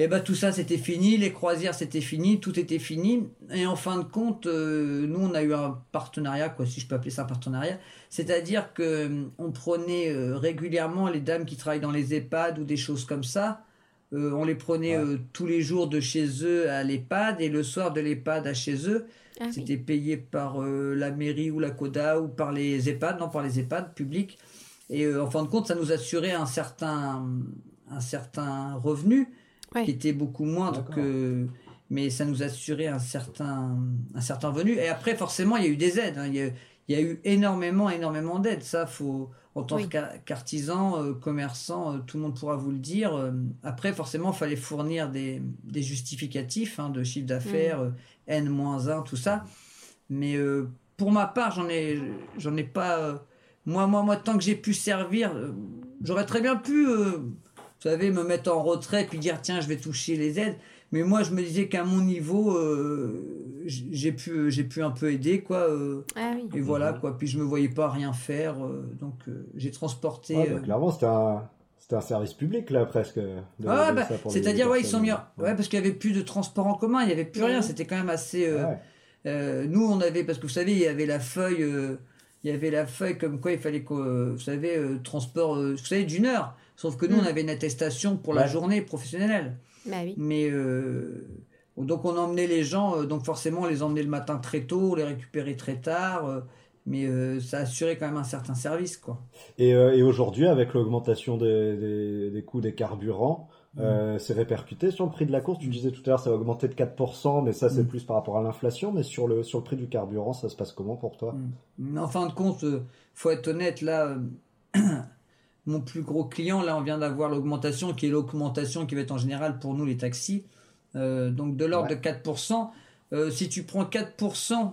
Et bah tout ça c'était fini, les croisières c'était fini, tout était fini. Et en fin de compte, euh, nous on a eu un partenariat, quoi, si je peux appeler ça un partenariat. C'est-à-dire que euh, on prenait euh, régulièrement les dames qui travaillent dans les EHPAD ou des choses comme ça. Euh, on les prenait Ouais. euh, tous les jours de chez eux à l'EHPAD et le soir de l'EHPAD à chez eux. Ah oui. C'était payé par euh, la mairie ou la CODA ou par les EHPAD, non, par les EHPAD publics. Et euh, en fin de compte, ça nous assurait un certain, un certain revenu Ouais. qui était beaucoup moindre D'accord. que. Mais ça nous assurait un certain, un certain revenu. Et après, forcément, il y a eu des aides. hein. Il, y a, il y a eu énormément, énormément d'aides. Ça, faut, en tant Oui. qu'a- qu'artisan, euh, commerçant, euh, tout le monde pourra vous le dire. Euh, après, forcément, il fallait fournir des, des justificatifs hein, de chiffre d'affaires, euh, N-1, tout ça. Mais euh, pour ma part, j'en ai, j'en ai pas. euh, moi, moi, moi, tant que j'ai pu servir, euh, j'aurais très bien pu, euh, vous savez, me mettre en retrait puis dire tiens, je vais toucher les aides. Mais moi, je me disais qu'à mon niveau, euh, j'ai pu, j'ai pu un peu aider, quoi. euh, Ah oui. et voilà, quoi. Puis je me voyais pas rien faire, euh, donc euh, j'ai transporté. Ouais, bah, euh, clairement, c'était un, c'était un service public, là, presque. de- Ah, bah, c'est-à-dire, ouais, ils sont mis. Ouais, parce qu'il y avait plus de transport en commun, il y avait plus rien. C'était quand même assez. euh, Ouais. Euh, nous, on avait, parce que vous savez, il y avait la feuille, euh, il y avait la feuille comme quoi il fallait que, euh, vous savez, euh, transport, euh, vous savez, d'une heure. Sauf que nous, Mm. on avait une attestation pour la journée professionnelle. Bah oui. Mais euh, donc on emmenait les gens, euh, donc forcément on les emmenait le matin très tôt, on les récupérait très tard. euh, mais euh, ça assurait quand même un certain service, quoi. Et, euh, et aujourd'hui, avec l'augmentation des, des, des coûts des carburants, Mm. euh, c'est répercuté sur le prix de la course? Tu disais tout à l'heure, ça a augmenté de 4%, mais ça, c'est Mm. plus par rapport à l'inflation. Mais sur le, sur le prix du carburant, ça se passe comment pour toi? En fin de compte, euh, faut être honnête, là, euh, mon plus gros client, là, on vient d'avoir l'augmentation, qui est l'augmentation qui va être en général pour nous, les taxis. Euh, donc de l'ordre Ouais. de 4%. Euh, si tu prends 4%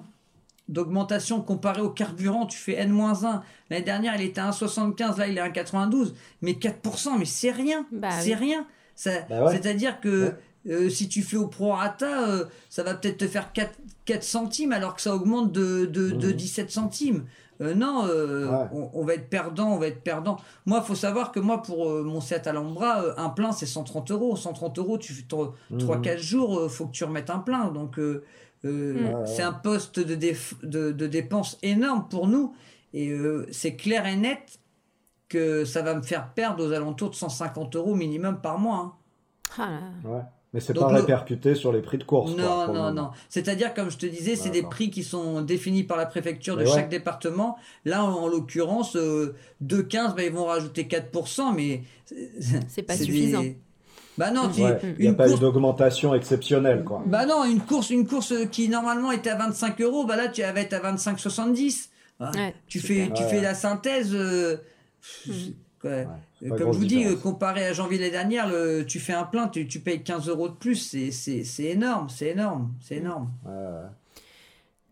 d'augmentation comparé au carburant, tu fais N-1. L'année dernière, il était à 1,75, là, il est à 1,92. Mais 4%, mais c'est rien. Bah c'est oui. rien. Ça- Bah ouais. C'est-à-dire que Ouais. euh, si tu fais au prorata, euh, ça va peut-être te faire 4, 4 centimes alors que ça augmente de, de, de Mhm. 17 centimes. Euh, non, euh, Ouais. on, on va être perdant, on va être perdant. Moi, faut savoir que moi, pour euh, mon set Alhambra, euh, un plein, c'est 130 euros. 130 euros, tu fais 3-4 Mhm. jours, euh, faut que tu remettes un plein. Donc, euh, euh, Mm. Ouais. c'est un poste de, déf- de, de dépenses énorme pour nous. Et euh, c'est clair et net que ça va me faire perdre aux alentours de 150 euros minimum par mois. hein. Ah là. Ouais. Mais c'est pas le- répercuté sur les prix de course. quoi, Non, le non, non. C'est-à-dire, comme je te disais, c'est des prix qui sont définis par la préfecture de Mais ouais. chaque département. Là, en, en l'occurrence, euh, de 15, bah, ils vont rajouter 4%, mais... C'est pas des- suffisant. Bah non, tu- Ouais, Il n'y a une pas eu course... d'augmentation exceptionnelle, quoi. Bah non, une course, une course qui normalement était à 25 euros, bah là, tu vas être à 25,70. Ah, Ouais, tu fais, clair. tu Ouais. fais la synthèse... euh, Mm. Quoi. Ouais, c'est Euh, Comme je vous dis, euh, comparé à janvier l'année dernière, le, tu fais un plein, tu, tu payes 15 euros de plus, c'est- énorme, c'est énorme, c'est énorme. Ouais, ouais.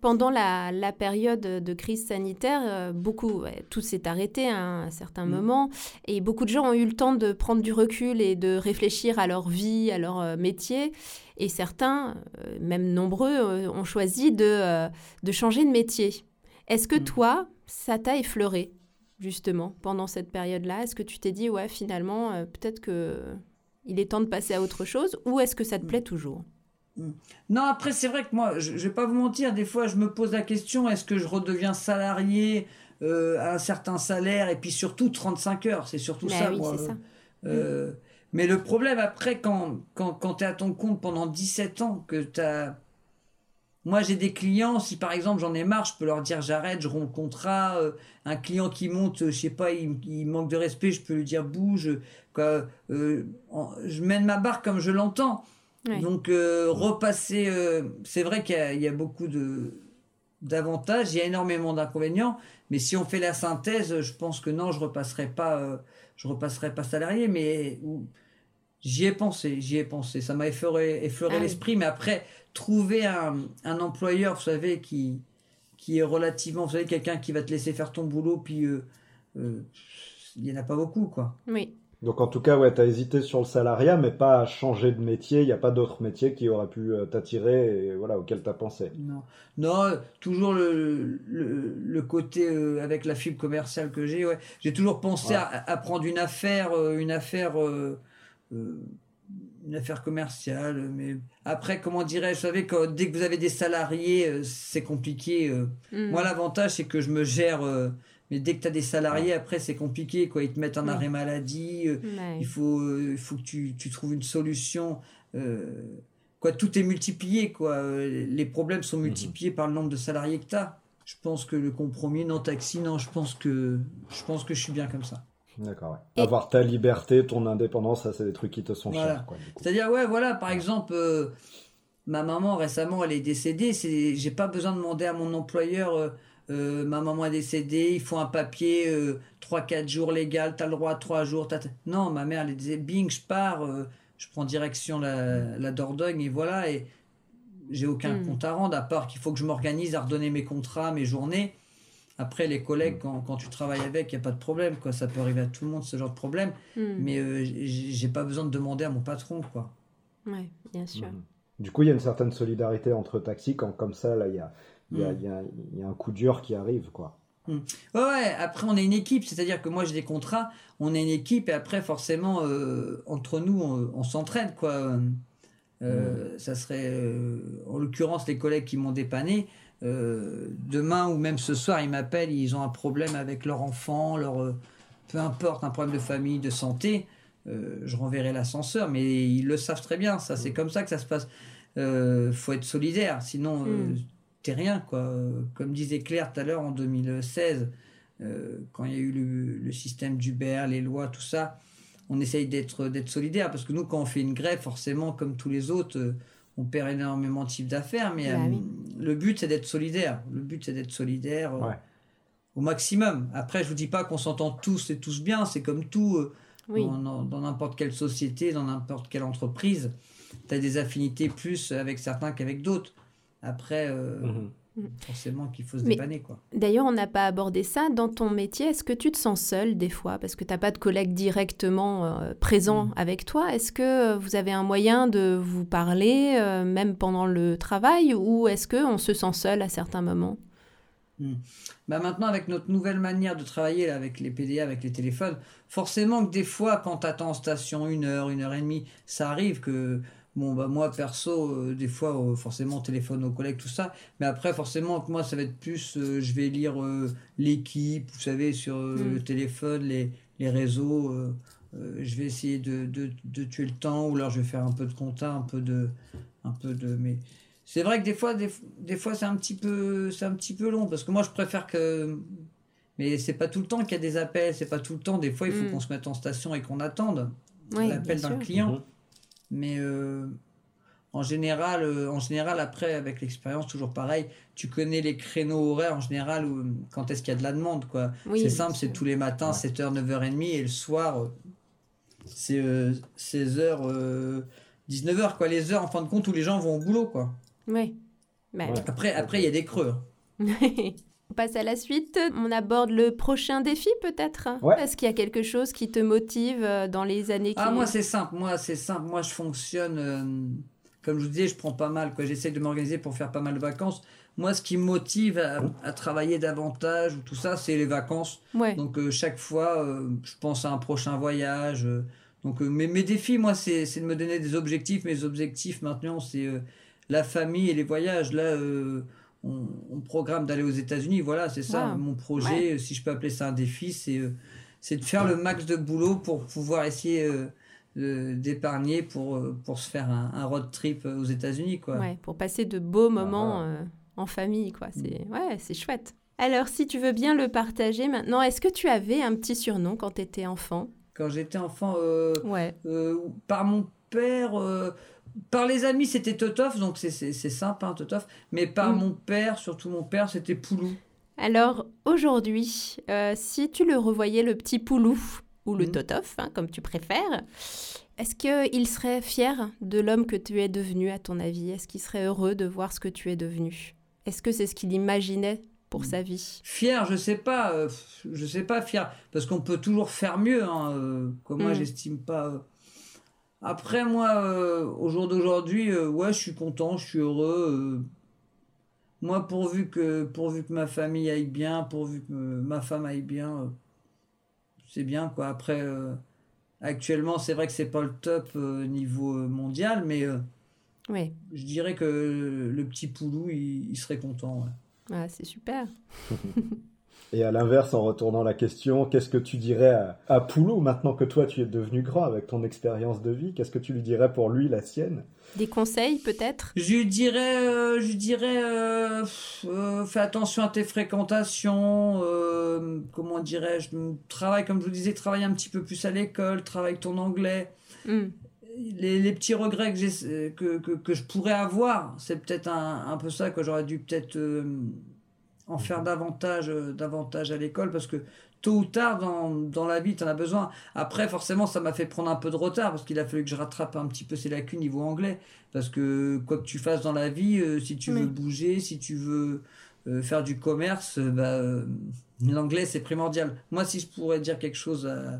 Pendant la, la période de crise sanitaire, euh, beaucoup, ouais, tout s'est arrêté à un certain Mm. moment et beaucoup de gens ont eu le temps de prendre du recul et de réfléchir à leur vie, à leur métier. Et certains, même nombreux, ont choisi de, de changer de métier. Est-ce que Mm. toi, ça t'a effleuré, justement, pendant cette période-là Est-ce que tu t'es dit, ouais, finalement, euh, peut-être que il est temps de passer à autre chose Ou est-ce que ça te Mm. plaît toujours? Non, après, c'est vrai que moi, je, je vais pas vous mentir, des fois, je me pose la question est-ce que je redeviens salarié euh, à un certain salaire et puis surtout 35 heures C'est surtout Bah ça, oui, moi. c'est ça. Euh, mais le problème après, quand, quand, quand tu es à ton compte pendant 17 ans, que tu as. Moi, j'ai des clients, si par exemple j'en ai marre, je peux leur dire j'arrête, je romps le contrat. euh, un client qui monte, euh, je sais pas, il, il manque de respect, je peux lui dire bouge. Quoi, euh, en- je mène ma barque comme je l'entends. Ouais. Donc, euh, repasser. c'est vrai qu'il y, a- il y a beaucoup de d'avantages, il y a énormément d'inconvénients, mais si on fait la synthèse, je pense que non, je repasserai pas, je repasserai pas salarié, mais j'y ai pensé, j'y ai pensé, ça m'a effleuré, effleuré Ah oui. l'esprit, mais après trouver un, un employeur, vous savez, qui qui est relativement, vous savez, quelqu'un qui va te laisser faire ton boulot, puis euh, euh, il y en a pas beaucoup, quoi. Oui. Donc en tout cas, ouais, t'as hésité sur le salariat, mais pas à changer de métier. Il n'y a pas d'autres métiers qui auraient pu euh, t'attirer et voilà, auxquels t'as pensé. Non, non toujours le, le, le côté euh, avec la fibre commerciale que j'ai. Ouais. J'ai toujours pensé Ouais. à, à prendre une affaire, euh, une affaire, euh, une affaire commerciale. Mais après, comment dirais-je, vous savez, quand, dès que vous avez des salariés, euh, c'est compliqué. euh. Mm. Moi, l'avantage, c'est que je me gère. euh, mais dès que tu as des salariés, après, c'est compliqué. Quoi. Ils te mettent en Oui. arrêt maladie. euh, il faut, euh, il faut que tu, tu trouves une solution. euh, quoi, tout est multiplié. Quoi. Euh, Les problèmes sont multipliés par le nombre de salariés que tu as. Je pense que le compromis, non taxi, non, je pense que je pense que je suis bien comme ça. D'accord. Ouais. Et- Avoir ta liberté, ton indépendance, ça c'est des trucs qui te sont Voilà. chers. C'est-à-dire, ouais, voilà, par exemple, euh, ma maman récemment, elle est décédée. C'est, j'ai pas besoin de demander à mon employeur. euh, euh, ma maman est décédée, il faut un papier, euh, 3-4 jours légal, t'as le droit à 3 jours. t'as- Non, ma mère, elle disait, bing, je pars, euh, je prends direction la, la Dordogne et voilà. Et j'ai aucun Mm. compte à rendre, à part qu'il faut que je m'organise à redonner mes contrats, mes journées. Après, les collègues, quand, quand tu travailles avec, il n'y a pas de problème. Quoi. Ça peut arriver à tout le monde, ce genre de problème. Mm. Mais euh, j'ai pas besoin de demander à mon patron. quoi. Ouais, bien sûr. Mhm. Du coup, il y a une certaine solidarité entre taxis quand comme ça, là, il y a, y, a, Mm. y, a, il y a un coup dur qui arrive, quoi. Ouais, ouais, après on est une équipe, c'est-à-dire que moi j'ai des contrats, on est une équipe et après forcément euh, entre nous on, on s'entraide quoi. Euh, Ça serait euh, en l'occurrence les collègues qui m'ont dépanné. Euh, demain ou même ce soir ils m'appellent, ils ont un problème avec leur enfant, leur euh, peu importe un problème de famille, de santé. euh, je renverrai l'ascenseur, mais ils le savent très bien. Ça c'est comme ça que ça se passe. Euh, faut être solidaire, sinon Mm. t'es rien quoi. Comme disait Claire tout à l'heure en 2016, euh, quand il y a eu le, le système d'Uber, les lois, tout ça, on essaye d'être d'être solidaire parce que nous quand on fait une grève, forcément comme tous les autres, on perd énormément de chiffre d'affaires, mais Bah euh, oui. le but c'est d'être solidaire. Le but c'est d'être solidaire. euh, Ouais. Au maximum. Après, je vous dis pas qu'on s'entend tous et tous bien, c'est comme tout. euh, Oui. dans- n'importe quelle société, dans n'importe quelle entreprise, tu as des affinités plus avec certains qu'avec d'autres. Après, euh, Mhm. Forcément qu'il faut se Mais- dépanner. Quoi. D'ailleurs, on n'a pas abordé ça. Dans ton métier, est-ce que tu te sens seul des fois? Parce que tu n'as pas de collègues directement euh, présents Mm. avec toi. Est-ce que euh, vous avez un moyen de vous parler, euh, même pendant le travail, ou est-ce qu'on se sent seul à certains moments? Bah maintenant, avec notre nouvelle manière de travailler là, avec les PDA, avec les téléphones, forcément que des fois, quand tu attends en station une heure, une heure et demie, ça arrive que, bon, bah moi, perso, euh, des fois, euh, forcément, on téléphone aux collègues, tout ça. Mais après, forcément, que moi, ça va être plus, euh, je vais lire euh, l'équipe, vous savez, sur euh, Mm. le téléphone, les, les réseaux. euh, euh, je vais essayer de, de, de tuer le temps, ou alors je vais faire un peu de compta, un peu de. Un peu de mais c'est vrai que des fois, des, des fois c'est un petit peu, c'est un petit peu long parce que moi je préfère que, mais c'est pas tout le temps qu'il y a des appels, c'est pas tout le temps. Des fois, il faut Mm. qu'on se mette en station et qu'on attende Oui, l'appel d'un client. Mhm. Mais euh, en général, euh, en général, après, avec l'expérience, toujours pareil, tu connais les créneaux horaires en général où, quand est-ce qu'il y a de la demande. quoi. Oui, c'est simple, c'est tous les matins, Ouais. 7h, 9h30, et le soir, euh, c'est euh, 16h, 19h, quoi. Les heures, en fin de compte, où les gens vont au boulot, quoi. Oui. Bah, Ouais. Après, après, il y a des creux. On passe à la suite. On aborde le prochain défi peut-être? Ouais. Est-ce qu'il y a quelque chose qui te motive euh, dans les années qui Ah, moi, c'est simple. Moi, c'est simple. Moi, je fonctionne. euh, comme je vous disais, je prends pas mal. quoi. J'essaie de m'organiser pour faire pas mal de vacances. Moi, ce qui me motive à, à travailler davantage, ou tout ça, c'est les vacances. Ouais. Donc, euh, chaque fois, euh, je pense à un prochain voyage. donc, mes, mes défis, moi, c'est de me donner des objectifs. Mes objectifs, maintenant, c'est la famille et les voyages. Là, on, on programme d'aller aux États-Unis. Voilà, c'est ça Wow. mon projet. Si je peux appeler ça un défi, c'est euh, c'est de faire le max de boulot pour pouvoir essayer euh, d'épargner pour, euh, pour se faire un, un road trip aux États-Unis. quoi. Ouais, pour passer de beaux moments voilà. euh, en famille, quoi. Mm. C'est ouais, c'est chouette. Alors, si tu veux bien le partager maintenant, est-ce que tu avais un petit surnom quand tu étais enfant? Quand j'étais enfant, euh, Ouais. euh, par mon père, par les amis, c'était Totof, donc c'est- simple, hein, Totof. Mais par Mm. mon père, surtout mon père, c'était Poulou. Alors, aujourd'hui, euh, si tu le revoyais, le petit Poulou, ou le Mhm. Totof, hein, comme tu préfères, est-ce qu'il serait fier de l'homme que tu es devenu, à ton avis? Est-ce qu'il serait heureux de voir ce que tu es devenu? Est-ce que c'est ce qu'il imaginait pour sa vie? Fier, je sais pas, euh, je sais pas fier, parce qu'on peut toujours faire mieux. Hein, euh, comme moi, Mm. j'estime pas. Après, moi, euh, au jour d'aujourd'hui, euh, ouais, je suis content, je suis heureux. euh. Moi, pourvu que, pourvu que ma famille aille bien, pourvu que euh, ma femme aille bien, euh, c'est bien, quoi. Après, euh, actuellement, c'est vrai que c'est pas le top euh, niveau mondial, mais euh, Oui, je dirais que le petit Poulou, il, il serait content. ouais. Ah, c'est super. Et à l'inverse, en retournant la question, qu'est-ce que tu dirais à, à Poulou maintenant que toi tu es devenu grand avec ton expérience de vie Qu'est-ce que tu lui dirais pour lui, la sienne? Des conseils peut-être? Je lui dirais, euh, je lui dirais, euh, euh, fais attention à tes fréquentations. euh, comment dirais-je Travaille, comme je vous disais, travaille un petit peu plus à l'école, travaille ton anglais. Hmm. Les, les petits regrets que, que, que, que je pourrais avoir, c'est peut-être un, un peu ça que j'aurais dû peut-être euh, en faire davantage, euh, davantage à l'école parce que tôt ou tard dans, dans la vie, tu en as besoin. Après, forcément, ça m'a fait prendre un peu de retard parce qu'il a fallu que je rattrape un petit peu ces lacunes niveau anglais. Parce que quoi que tu fasses dans la vie, euh, si tu Oui. veux bouger, si tu veux euh, faire du commerce, bah, l'anglais c'est primordial. Moi, si je pourrais dire quelque chose à,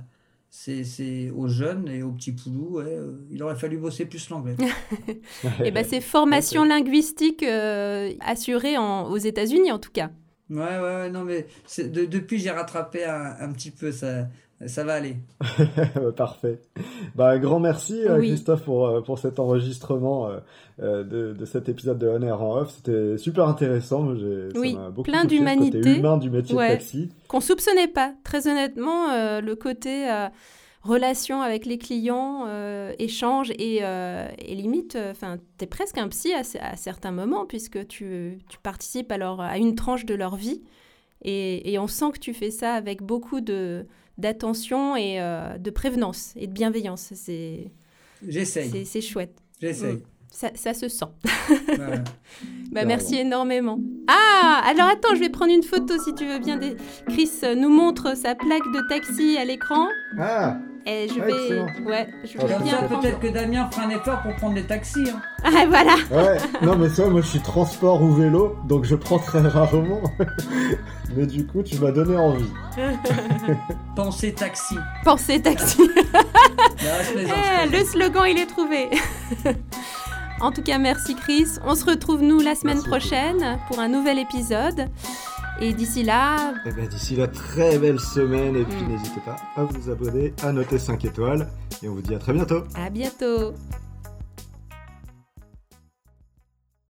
c'est, c'est aux jeunes et aux petits poulous, ouais, euh, il aurait fallu bosser plus l'anglais. Et ben c'est formation linguistique euh, assurée en- aux États-Unis en tout cas. Ouais, ouais, ouais, non, mais de- depuis j'ai rattrapé un, un petit peu, ça, ça va aller. Parfait. Bah, un grand merci euh, Oui. Christophe pour, euh, pour cet enregistrement euh, de, de cet épisode de On Air en Off. C'était super intéressant. J'ai- ça Oui, m'a beaucoup plein d'humanité. humain du métier Ouais. de taxi. Qu'on soupçonnait pas. Très honnêtement, euh, le côté euh, relation avec les clients, euh, échange et, euh, et limite, enfin, tu es presque un psy à, à certains moments puisque tu, tu participes alors à une tranche de leur vie et, et on sent que tu fais ça avec beaucoup de d'attention et euh, de prévenance et de bienveillance. C'est J'essaye, c'est- c'est chouette. j'essaye. Ça, ça se sent. Voilà. Bah, merci énormément. Ah, alors attends, je vais prendre une photo si tu veux bien. Des- Chris nous montre sa plaque de taxi à l'écran. Ah Et je Ah, vais. excellent. Ouais, je Ah, vais bien peut-être que Damien fera un effort pour prendre des taxis. hein. Ah, voilà. Ouais, non mais ça, moi je suis transport ou vélo, donc je prends très rarement. mais du coup, tu m'as donné envie. Pensez taxi. Pensez taxi. Non, je plaisante, Eh, le slogan, il est trouvé. en tout cas, merci Chris. On se retrouve nous la semaine Merci prochaine pour un nouvel épisode. Et d'ici là, Et bien d'ici là, très belle semaine, et puis Mm. n'hésitez pas à vous abonner, à noter 5 étoiles, et on vous dit à très bientôt à bientôt.